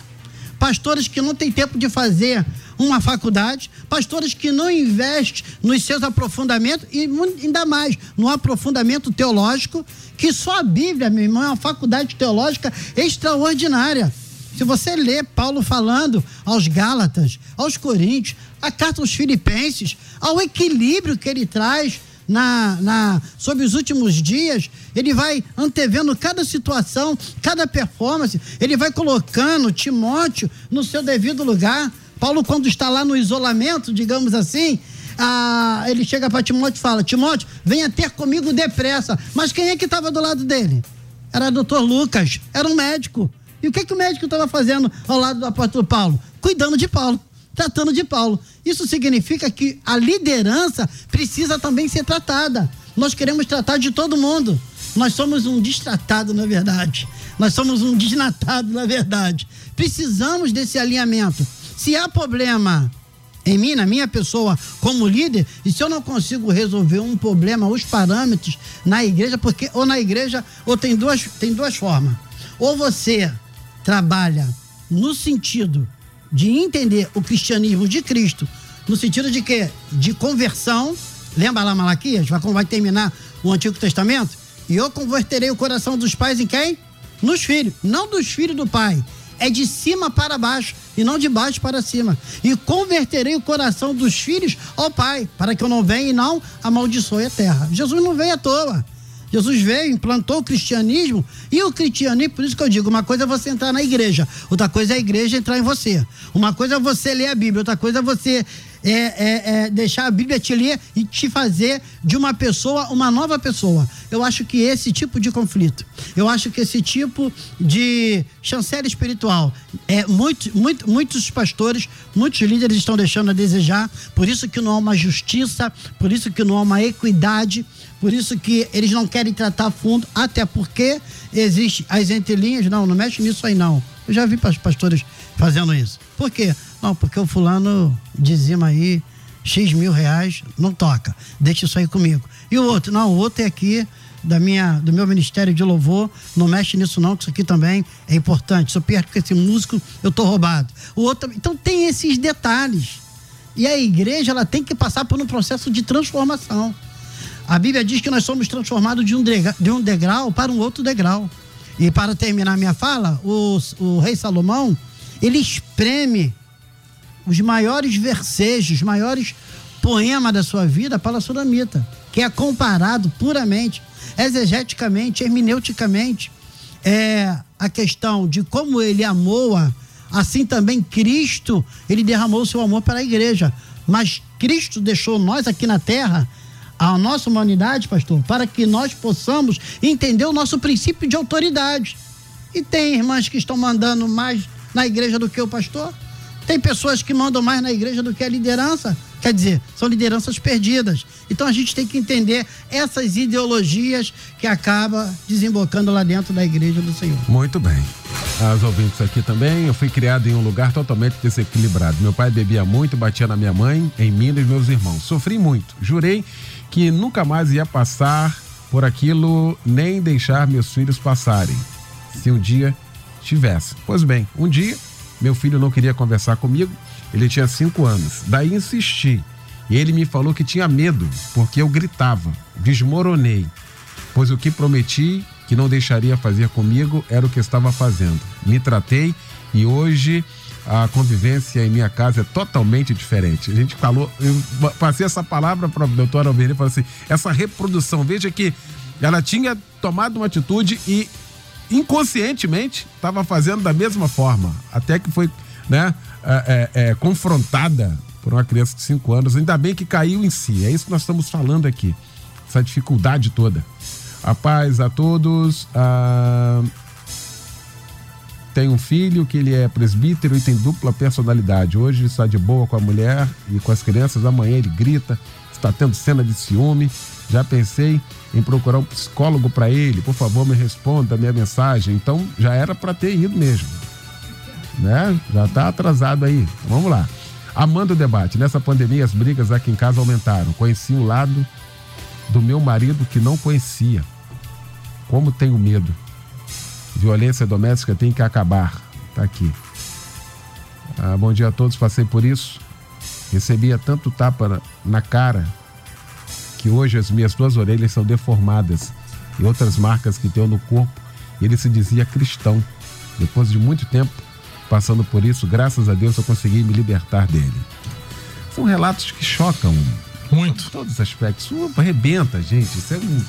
pastores que não têm tempo de fazer uma faculdade, pastores que não investem nos seus aprofundamentos e ainda mais no aprofundamento teológico, que só a Bíblia, meu irmão, é uma faculdade teológica extraordinária. Se você lê Paulo falando aos Gálatas, aos Coríntios, a carta aos Filipenses, ao equilíbrio que ele traz na, na, sobre os últimos dias, ele vai antevendo cada situação, cada performance, ele vai colocando Timóteo no seu devido lugar. Paulo, quando está lá no isolamento, digamos assim, ele chega para Timóteo e fala: Timóteo, venha ter comigo depressa. Mas quem é que estava do lado dele? Era o doutor Lucas, era um médico. E o que, que o médico estava fazendo ao lado do apóstolo Paulo? Cuidando de Paulo tratando de Paulo. Isso significa que a liderança precisa também ser tratada. Nós queremos tratar de todo mundo. Nós somos um destratado, na verdade. Nós somos um desnatado, na verdade. Precisamos desse alinhamento. Se há problema em mim, na minha pessoa, como líder, e se eu não consigo resolver um problema, os parâmetros na igreja, porque ou na igreja, ou tem duas, tem duas formas. Ou você trabalha no sentido de entender o cristianismo de Cristo, no sentido de que de conversão, lembra lá Malaquias, vai, vai terminar o Antigo Testamento? E eu converterei o coração dos pais em quem? Nos filhos, não dos filhos do pai. É de cima para baixo e não de baixo para cima. E converterei o coração dos filhos ao pai, para que eu não venha e não amaldiçoe a terra. Jesus não veio à toa. Jesus veio, implantou o cristianismo e o cristianismo, por isso que eu digo, uma coisa é você entrar na igreja, outra coisa é a igreja entrar em você. Uma coisa é você ler a Bíblia, outra coisa é você é, é, é deixar a Bíblia te ler e te fazer de uma pessoa uma nova pessoa. Eu acho que esse tipo de conflito, eu acho que esse tipo de chancela espiritual, é muito, muito, muitos pastores, muitos líderes estão deixando a desejar. Por isso que não há uma justiça, por isso que não há uma equidade por isso que eles não querem tratar fundo, até porque existe as entrelinhas, não, não mexe nisso aí não. Eu já vi pastores fazendo isso. Por quê? Não, porque o fulano dizima aí X mil reais, não toca. Deixa isso aí comigo. E o outro? Não, o outro é aqui da minha, do meu ministério de louvor, não mexe nisso não, que isso aqui também é importante. Se eu perco esse músico, eu tô roubado. O outro, então tem esses detalhes. E a igreja, ela tem que passar por um processo de transformação. A Bíblia diz que nós somos transformados de um, degrau, de um degrau para um outro degrau. E para terminar minha fala, o, o rei Salomão, ele espreme os maiores versejos, os maiores poemas da sua vida para a Sulamita, que é comparado puramente, exegeticamente, hermeneuticamente, é a questão de como ele amou-a, assim também Cristo, ele derramou seu amor para a igreja. Mas Cristo deixou nós aqui na terra a nossa humanidade, pastor, para que nós possamos entender o nosso princípio de autoridade. E tem irmãs que estão mandando mais na igreja do que o pastor, tem pessoas que mandam mais na igreja do que a liderança. Quer dizer, são lideranças perdidas. Então a gente tem que entender essas ideologias que acaba desembocando lá dentro da igreja do Senhor. Muito bem. As ouvintes aqui também, eu fui criado em um lugar totalmente desequilibrado. Meu pai bebia muito, batia na minha mãe, em mim e nos meus irmãos. Sofri muito. Jurei que nunca mais ia passar por aquilo, nem deixar meus filhos passarem, se um dia tivesse. Pois bem, um dia meu filho não queria conversar comigo, ele tinha cinco anos. Daí insisti. E ele me falou que tinha medo, porque eu gritava, desmoronei. Pois o que prometi que não deixaria fazer comigo era o que estava fazendo. Me tratei e hoje a convivência em minha casa é totalmente diferente. A gente falou, eu passei essa palavra para a doutora Almeida e falei assim: essa reprodução, veja que ela tinha tomado uma atitude e inconscientemente estava fazendo da mesma forma, até que foi né, é, é, é, confrontada por uma criança de 5 anos. Ainda bem que caiu em si, é isso que nós estamos falando aqui, essa dificuldade toda. A paz a todos. Ah, tem um filho que ele é presbítero e tem dupla personalidade. Hoje está de boa com a mulher e com as crianças, amanhã ele grita, está tendo cena de ciúme. Já pensei em procurar um psicólogo para ele. Por favor, me responda a minha mensagem. Então já era para ter ido mesmo. Né? Já está atrasado aí. Vamos lá. Amando o debate. Nessa pandemia, as brigas aqui em casa aumentaram. Conheci um lado do meu marido que não conhecia. Como tenho medo. Violência doméstica tem que acabar. Tá aqui. Ah, bom dia a todos. Passei por isso. Recebia tanto tapa na, cara que hoje as minhas duas orelhas são deformadas e outras marcas que tenho no corpo. Ele se dizia cristão. Depois de muito tempo passando por isso, graças a Deus eu consegui me libertar dele. São relatos que chocam muito. Todos os aspectos. Isso arrebenta, gente. Isso é um,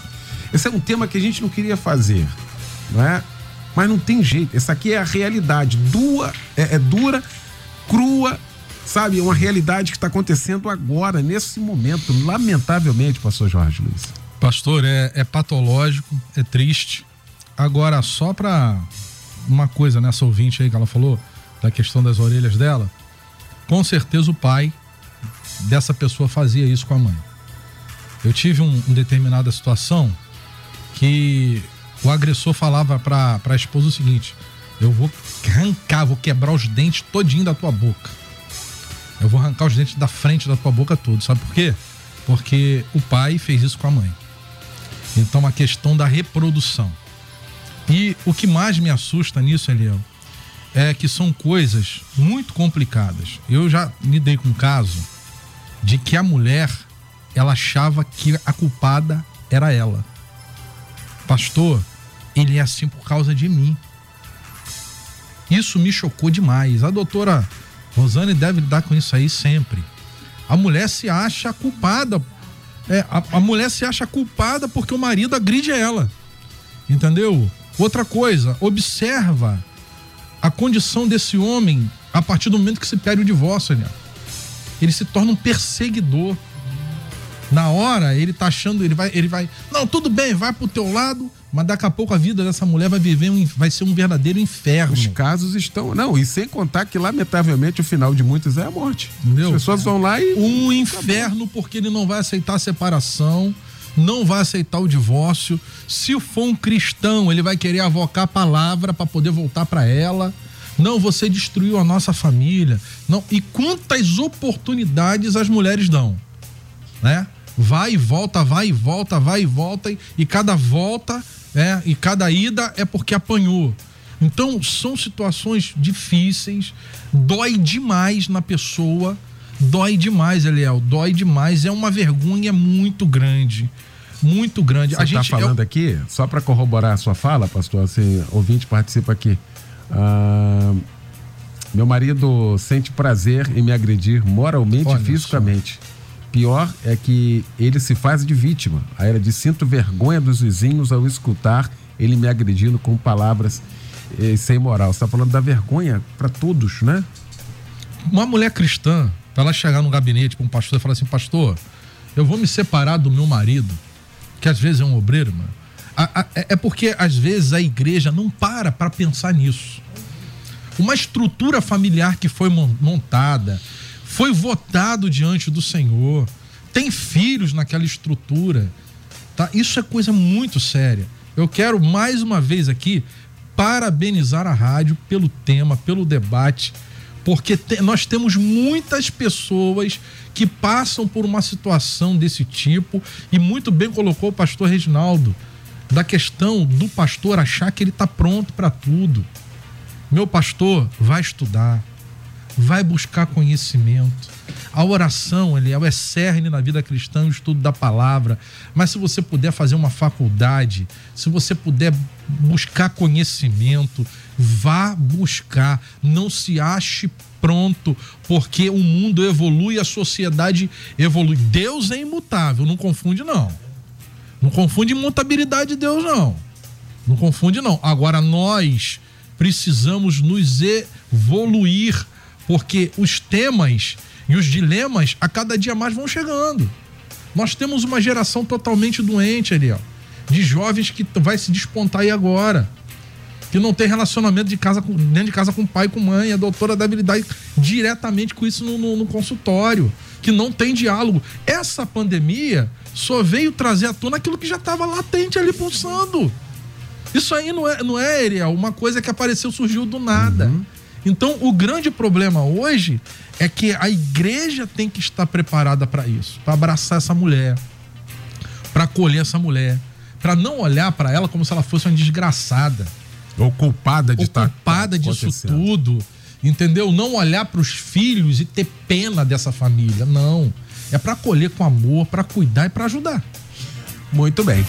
esse é um tema que a gente não queria fazer, não é? Mas não tem jeito. Essa aqui é a realidade. Dura, é, é dura, crua, sabe? É uma realidade que está acontecendo agora, nesse momento, lamentavelmente, pastor Jorge Luiz. Pastor, é, é patológico, é triste. Agora, só para uma coisa nessa ouvinte aí que ela falou, da questão das orelhas dela, com certeza o pai dessa pessoa fazia isso com a mãe. Eu tive um, um determinada situação que o agressor falava para a esposa o seguinte: eu vou arrancar, vou quebrar os dentes todinho da tua boca. Eu vou arrancar os dentes da frente da tua boca todo. Sabe por quê? Porque o pai fez isso com a mãe. Então a questão da reprodução. E o que mais me assusta nisso, Eliel, é que são coisas muito complicadas. Eu já lidei com um caso de que a mulher ela achava que a culpada era ela. Pastor, ele é assim por causa de mim. Isso me chocou demais. A doutora Rosane deve lidar com isso aí sempre. A mulher se acha culpada. É, a, a mulher se acha culpada porque o marido agride ela. Entendeu? Outra coisa, observa a condição desse homem a partir do momento que se pede o divórcio, né? Ele se torna um perseguidor. Na hora, ele tá achando, ele vai, ele vai, não, tudo bem, vai pro teu lado, mas daqui a pouco a vida dessa mulher vai viver um, vai ser um verdadeiro inferno. Os casos estão, não, e sem contar que lamentavelmente o final de muitos é a morte. Entendeu? As pessoas vão lá e um inferno porque ele não vai aceitar a separação, não vai aceitar o divórcio. Se for um cristão, ele vai querer avocar a palavra para poder voltar para ela. Não, você destruiu a nossa família. Não, e quantas oportunidades as mulheres dão, né? Vai e volta, vai e volta, vai e volta e, cada volta, é, e cada ida é porque apanhou. Então são situações difíceis, dói demais na pessoa, dói demais, Eliel, dói demais, é uma vergonha muito grande muito grande. Você está falando é... aqui, só para corroborar a sua fala, pastor, assim, ouvinte participa aqui. Ah, meu marido sente prazer em me agredir moralmente Olha e fisicamente. Pior é que ele se faz de vítima. Aí ela diz: sinto vergonha dos vizinhos ao escutar ele me agredindo com palavras eh, sem moral. Você está falando da vergonha para todos, né? Uma mulher cristã, para ela chegar no gabinete para um pastor e falar assim: Pastor, eu vou me separar do meu marido que às vezes é um obreiro, mano. É, é porque às vezes a igreja não para para pensar nisso. Uma estrutura familiar que foi montada, foi votado diante do Senhor, tem filhos naquela estrutura, tá? Isso é coisa muito séria. Eu quero mais uma vez aqui parabenizar a rádio pelo tema, pelo debate, porque te, nós temos muitas pessoas que passam por uma situação desse tipo, e muito bem colocou o pastor Reginaldo, da questão do pastor achar que ele está pronto para tudo. Meu pastor, vai estudar, vai buscar conhecimento. A oração ele é o cerne na vida cristã, o estudo da palavra. Mas se você puder fazer uma faculdade, se você puder buscar conhecimento, vá buscar. Não se ache pronto, porque o mundo evolui, a sociedade evolui. Deus é imutável, não confunde não. Não confunde imutabilidade de Deus não. Não confunde não. Agora nós precisamos nos evoluir, porque os temas e os dilemas a cada dia mais vão chegando. Nós temos uma geração totalmente doente ali, ó, de jovens que vai se despontar aí agora. que não tem relacionamento de casa com, dentro de casa com pai e com mãe. A doutora deve lidar diretamente com isso no, no, no consultório, que não tem diálogo. Essa pandemia só veio trazer à tona aquilo que já estava latente ali pulsando. Isso aí não é, não é, Ariel, uma coisa que apareceu, surgiu do nada. Uhum. Então, o grande problema hoje é que a igreja tem que estar preparada para isso, para abraçar essa mulher, para acolher essa mulher, para não olhar para ela como se ela fosse uma desgraçada. Ou culpada de estar. Culpada disso tudo. Entendeu? Não olhar para os filhos e ter pena dessa família. Não. É para acolher com amor, para cuidar e para ajudar. Muito bem.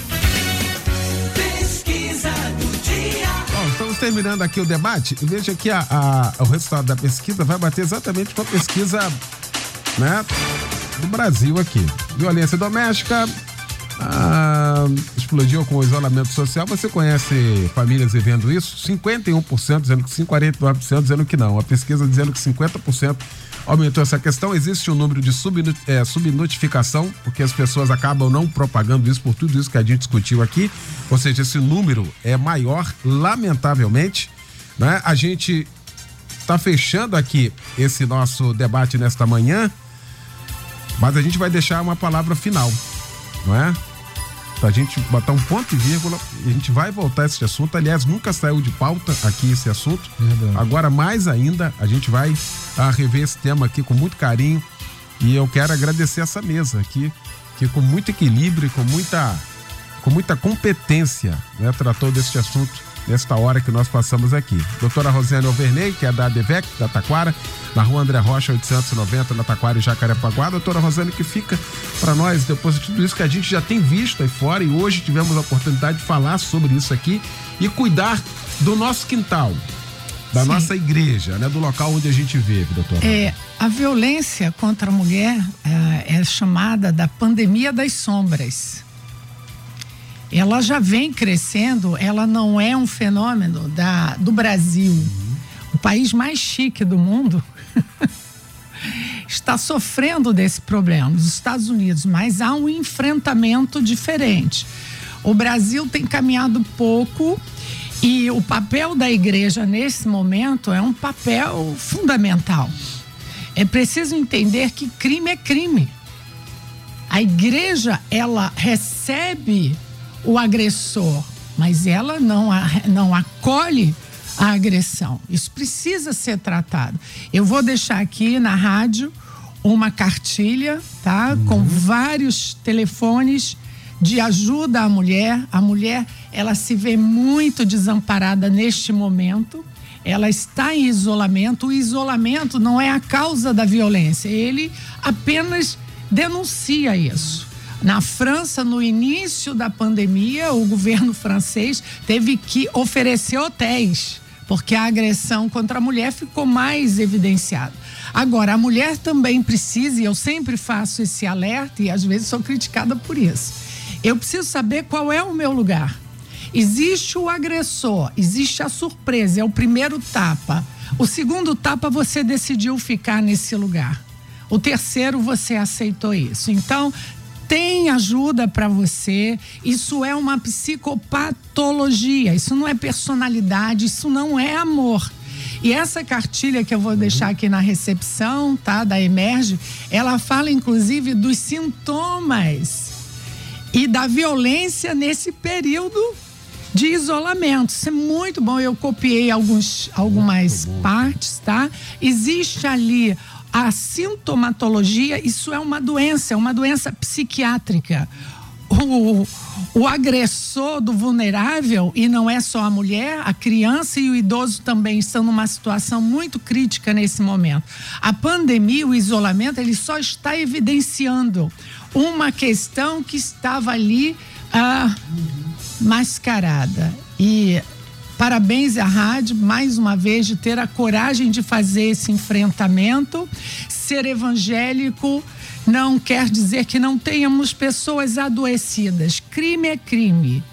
Terminando aqui o debate. Veja que a, a, o resultado da pesquisa vai bater exatamente com a pesquisa né, do Brasil aqui. Violência doméstica, ah, explodiu com o isolamento social. Você conhece famílias vivendo isso? 51% dizendo que sim, 49% dizendo que não. A pesquisa dizendo que 50% aumentou essa questão. Existe um número de é, subnotificação, porque as pessoas acabam não propagando isso por tudo isso que a gente discutiu aqui. Ou seja, esse número é maior, lamentavelmente. Né? A gente está fechando aqui esse nosso debate nesta manhã, mas a gente vai deixar uma palavra final, não é? Pra gente botar um ponto e vírgula, a gente vai voltar a esse assunto. Aliás, nunca saiu de pauta aqui esse assunto. Verdade. Agora, mais ainda, a gente vai a ah, rever esse tema aqui com muito carinho. E eu quero agradecer essa mesa aqui, que com muito equilíbrio e com muita, com muita competência né, tratou deste assunto nesta hora que nós passamos aqui. Doutora Rosane Alvernei, que é da ADVEC, da Taquara, na rua André Rocha, 890, na Taquara e Jacarepaguá. Doutora Rosane, que fica para nós, depois de tudo isso que a gente já tem visto aí fora e hoje tivemos a oportunidade de falar sobre isso aqui e cuidar do nosso quintal, da Sim. nossa igreja, né, do local onde a gente vive, doutora. É, a violência contra a mulher é, é chamada da pandemia das sombras ela já vem crescendo, ela não é um fenômeno da, do Brasil. O país mais chique do mundo está sofrendo desse problema, os Estados Unidos, mas há um enfrentamento diferente. O Brasil tem caminhado pouco e o papel da igreja nesse momento é um papel fundamental. É preciso entender que crime é crime. A igreja, ela recebe o agressor, mas ela não, não acolhe a agressão. Isso precisa ser tratado. Eu vou deixar aqui na rádio uma cartilha, tá? Uhum. Com vários telefones de ajuda à mulher. A mulher, ela se vê muito desamparada neste momento. Ela está em isolamento. O isolamento não é a causa da violência. Ele apenas denuncia isso. Na França, no início da pandemia, o governo francês teve que oferecer hotéis, porque a agressão contra a mulher ficou mais evidenciada. Agora, a mulher também precisa, e eu sempre faço esse alerta, e às vezes sou criticada por isso. Eu preciso saber qual é o meu lugar. Existe o agressor, existe a surpresa, é o primeiro tapa. O segundo tapa, você decidiu ficar nesse lugar. O terceiro, você aceitou isso. Então, tem ajuda para você. Isso é uma psicopatologia, isso não é personalidade, isso não é amor. E essa cartilha que eu vou deixar aqui na recepção, tá, da Emerge, ela fala inclusive dos sintomas e da violência nesse período de isolamento. Isso é muito bom. Eu copiei alguns, algumas partes, tá? Existe ali a sintomatologia, isso é uma doença, é uma doença psiquiátrica. O, o agressor do vulnerável, e não é só a mulher, a criança e o idoso também estão numa situação muito crítica nesse momento. A pandemia, o isolamento, ele só está evidenciando uma questão que estava ali ah, mascarada. E Parabéns à rádio, mais uma vez, de ter a coragem de fazer esse enfrentamento. Ser evangélico não quer dizer que não tenhamos pessoas adoecidas. Crime é crime.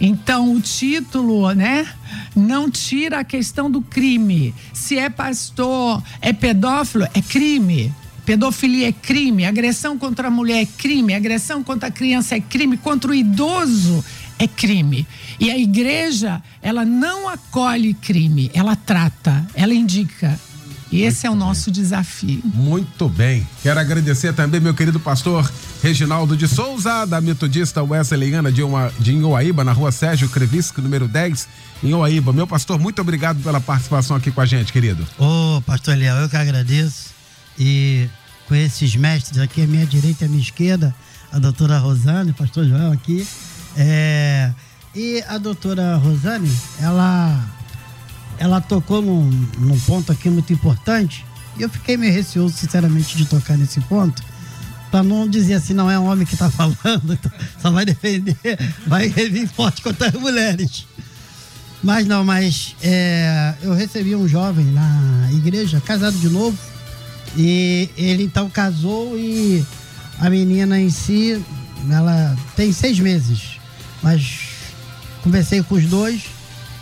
Então, o título, né, não tira a questão do crime. Se é pastor, é pedófilo, é crime. Pedofilia é crime, agressão contra a mulher é crime, agressão contra a criança é crime, contra o idoso é crime. E a igreja, ela não acolhe crime, ela trata, ela indica. E esse é o nosso desafio. Muito bem. Quero agradecer também meu querido pastor Reginaldo de Souza, da Metodista Wesleyana de, uma, de Inhoaíba, na rua Sérgio Crevisco, número 10, em Inhoaíba. Meu pastor, muito obrigado pela participação aqui com a gente, querido. Ô, oh, pastor Leal, eu que agradeço. E com esses mestres aqui, à minha direita e à minha esquerda, a doutora Rosane, pastor Joel aqui. É, e a doutora Rosane, ela, ela tocou num, num ponto aqui muito importante. E eu fiquei meio receoso, sinceramente, de tocar nesse ponto para não dizer assim, não é um homem que está falando, então só vai defender, vai vir forte contra as mulheres. Mas não, mas é, eu recebi um jovem na igreja, casado de novo, e ele então casou e a menina em si, ela tem seis meses, mas conversei com os dois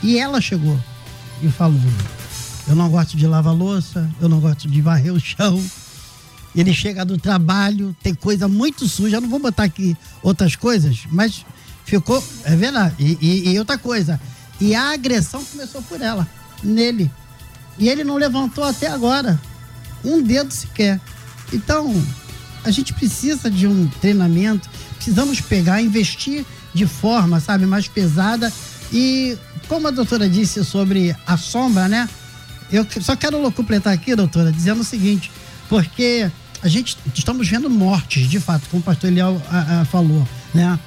e ela chegou e falou: Eu não gosto de lavar louça, eu não gosto de varrer o chão. Ele chega do trabalho, tem coisa muito suja, eu não vou botar aqui outras coisas, mas ficou, é verdade. E, e, e outra coisa, e a agressão começou por ela, nele. E ele não levantou até agora um dedo sequer. Então, a gente precisa de um treinamento, precisamos pegar, investir de forma, sabe, mais pesada. E como a doutora disse sobre a sombra, né? Eu só quero completar aqui, doutora, dizendo o seguinte, porque a gente estamos vendo mortes, de fato, como o pastor Eliel a, a, falou, né?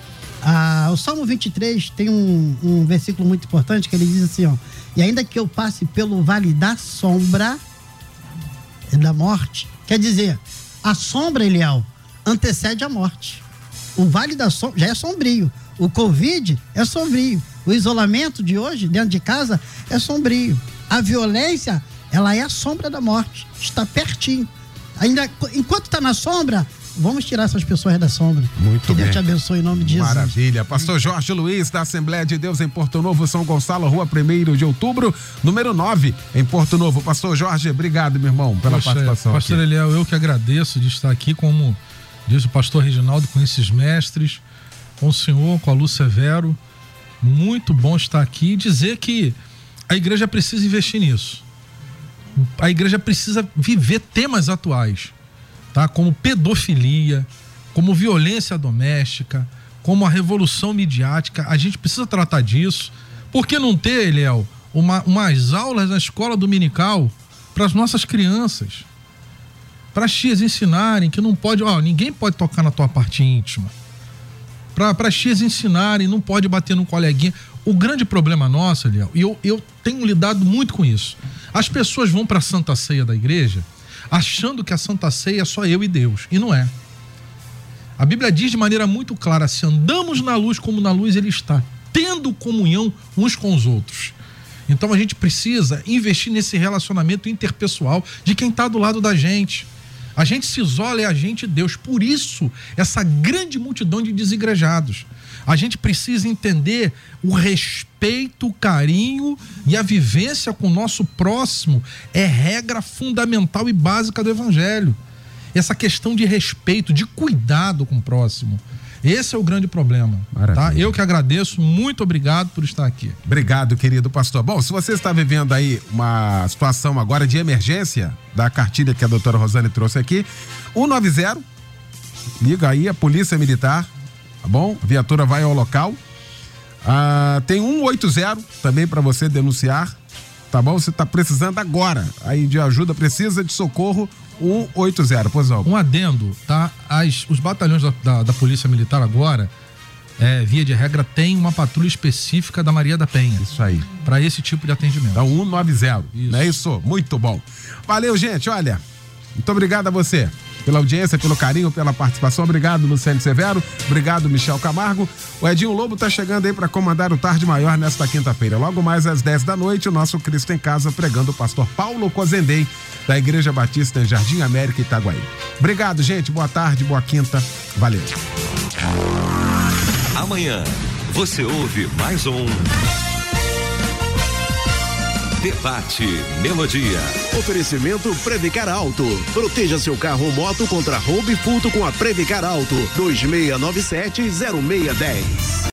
Ah, o Salmo 23 tem um, um versículo muito importante que ele diz assim, ó, e ainda que eu passe pelo vale da sombra da morte, quer dizer, a sombra, Eliel, antecede a morte. O vale da sombra já é sombrio. O Covid é sombrio. O isolamento de hoje, dentro de casa, é sombrio. A violência, ela é a sombra da morte. Está pertinho. Ainda, enquanto está na sombra, vamos tirar essas pessoas da sombra. Muito que bem. Deus te abençoe em nome de Jesus. Maravilha. Pastor Jorge Luiz, da Assembleia de Deus em Porto Novo, São Gonçalo, rua 1 de outubro, número 9, em Porto Novo. Pastor Jorge, obrigado, meu irmão, pela Poxa, participação. Pastor aqui. Eliel, eu que agradeço de estar aqui, como diz o pastor Reginaldo, com esses mestres, com o senhor, com a Lu Severo. Muito bom estar aqui e dizer que a igreja precisa investir nisso. A igreja precisa viver temas atuais, tá? Como pedofilia, como violência doméstica, como a revolução midiática. A gente precisa tratar disso. Por que não ter, Eliel, uma, umas aulas na escola dominical para as nossas crianças? Para as tias ensinarem que não pode, ó, ninguém pode tocar na tua parte íntima. Para tias ensinarem, não pode bater no coleguinha. O grande problema nosso, Eliel, e eu, eu tenho lidado muito com isso. As pessoas vão para a Santa Ceia da igreja achando que a Santa Ceia é só eu e Deus. E não é. A Bíblia diz de maneira muito clara: se andamos na luz como na luz Ele está, tendo comunhão uns com os outros. Então a gente precisa investir nesse relacionamento interpessoal de quem está do lado da gente. A gente se isola é a gente e Deus. Por isso, essa grande multidão de desigrejados. A gente precisa entender o respeito, o carinho e a vivência com o nosso próximo é regra fundamental e básica do Evangelho. Essa questão de respeito, de cuidado com o próximo. Esse é o grande problema. Tá? Eu que agradeço, muito obrigado por estar aqui. Obrigado, querido pastor. Bom, se você está vivendo aí uma situação agora de emergência, da cartilha que a doutora Rosane trouxe aqui, 190, liga aí a Polícia Militar, tá bom? A viatura vai ao local. Ah, tem 180 também para você denunciar, tá bom? Você está precisando agora aí de ajuda, precisa de socorro, 180, pois não. Um adendo, tá? As, os batalhões da, da, da Polícia Militar agora, é, via de regra, tem uma patrulha específica da Maria da Penha. Isso aí. Para esse tipo de atendimento. Então, 190. Isso. Não é isso? Muito bom. Valeu, gente. Olha, muito obrigado a você pela audiência, pelo carinho, pela participação. Obrigado, Luciano Severo. Obrigado, Michel Camargo. O Edinho Lobo tá chegando aí para comandar o Tarde Maior nesta quinta-feira. Logo mais às 10 da noite, o nosso Cristo em Casa pregando o pastor Paulo Cozendei, da Igreja Batista em Jardim América, Itaguaí. Obrigado, gente. Boa tarde, boa quinta. Valeu. Amanhã você ouve mais um. Debate Melodia. Oferecimento Previcar Alto. Proteja seu carro ou moto contra roubo e furto com a Previcar Alto. 2697-0610.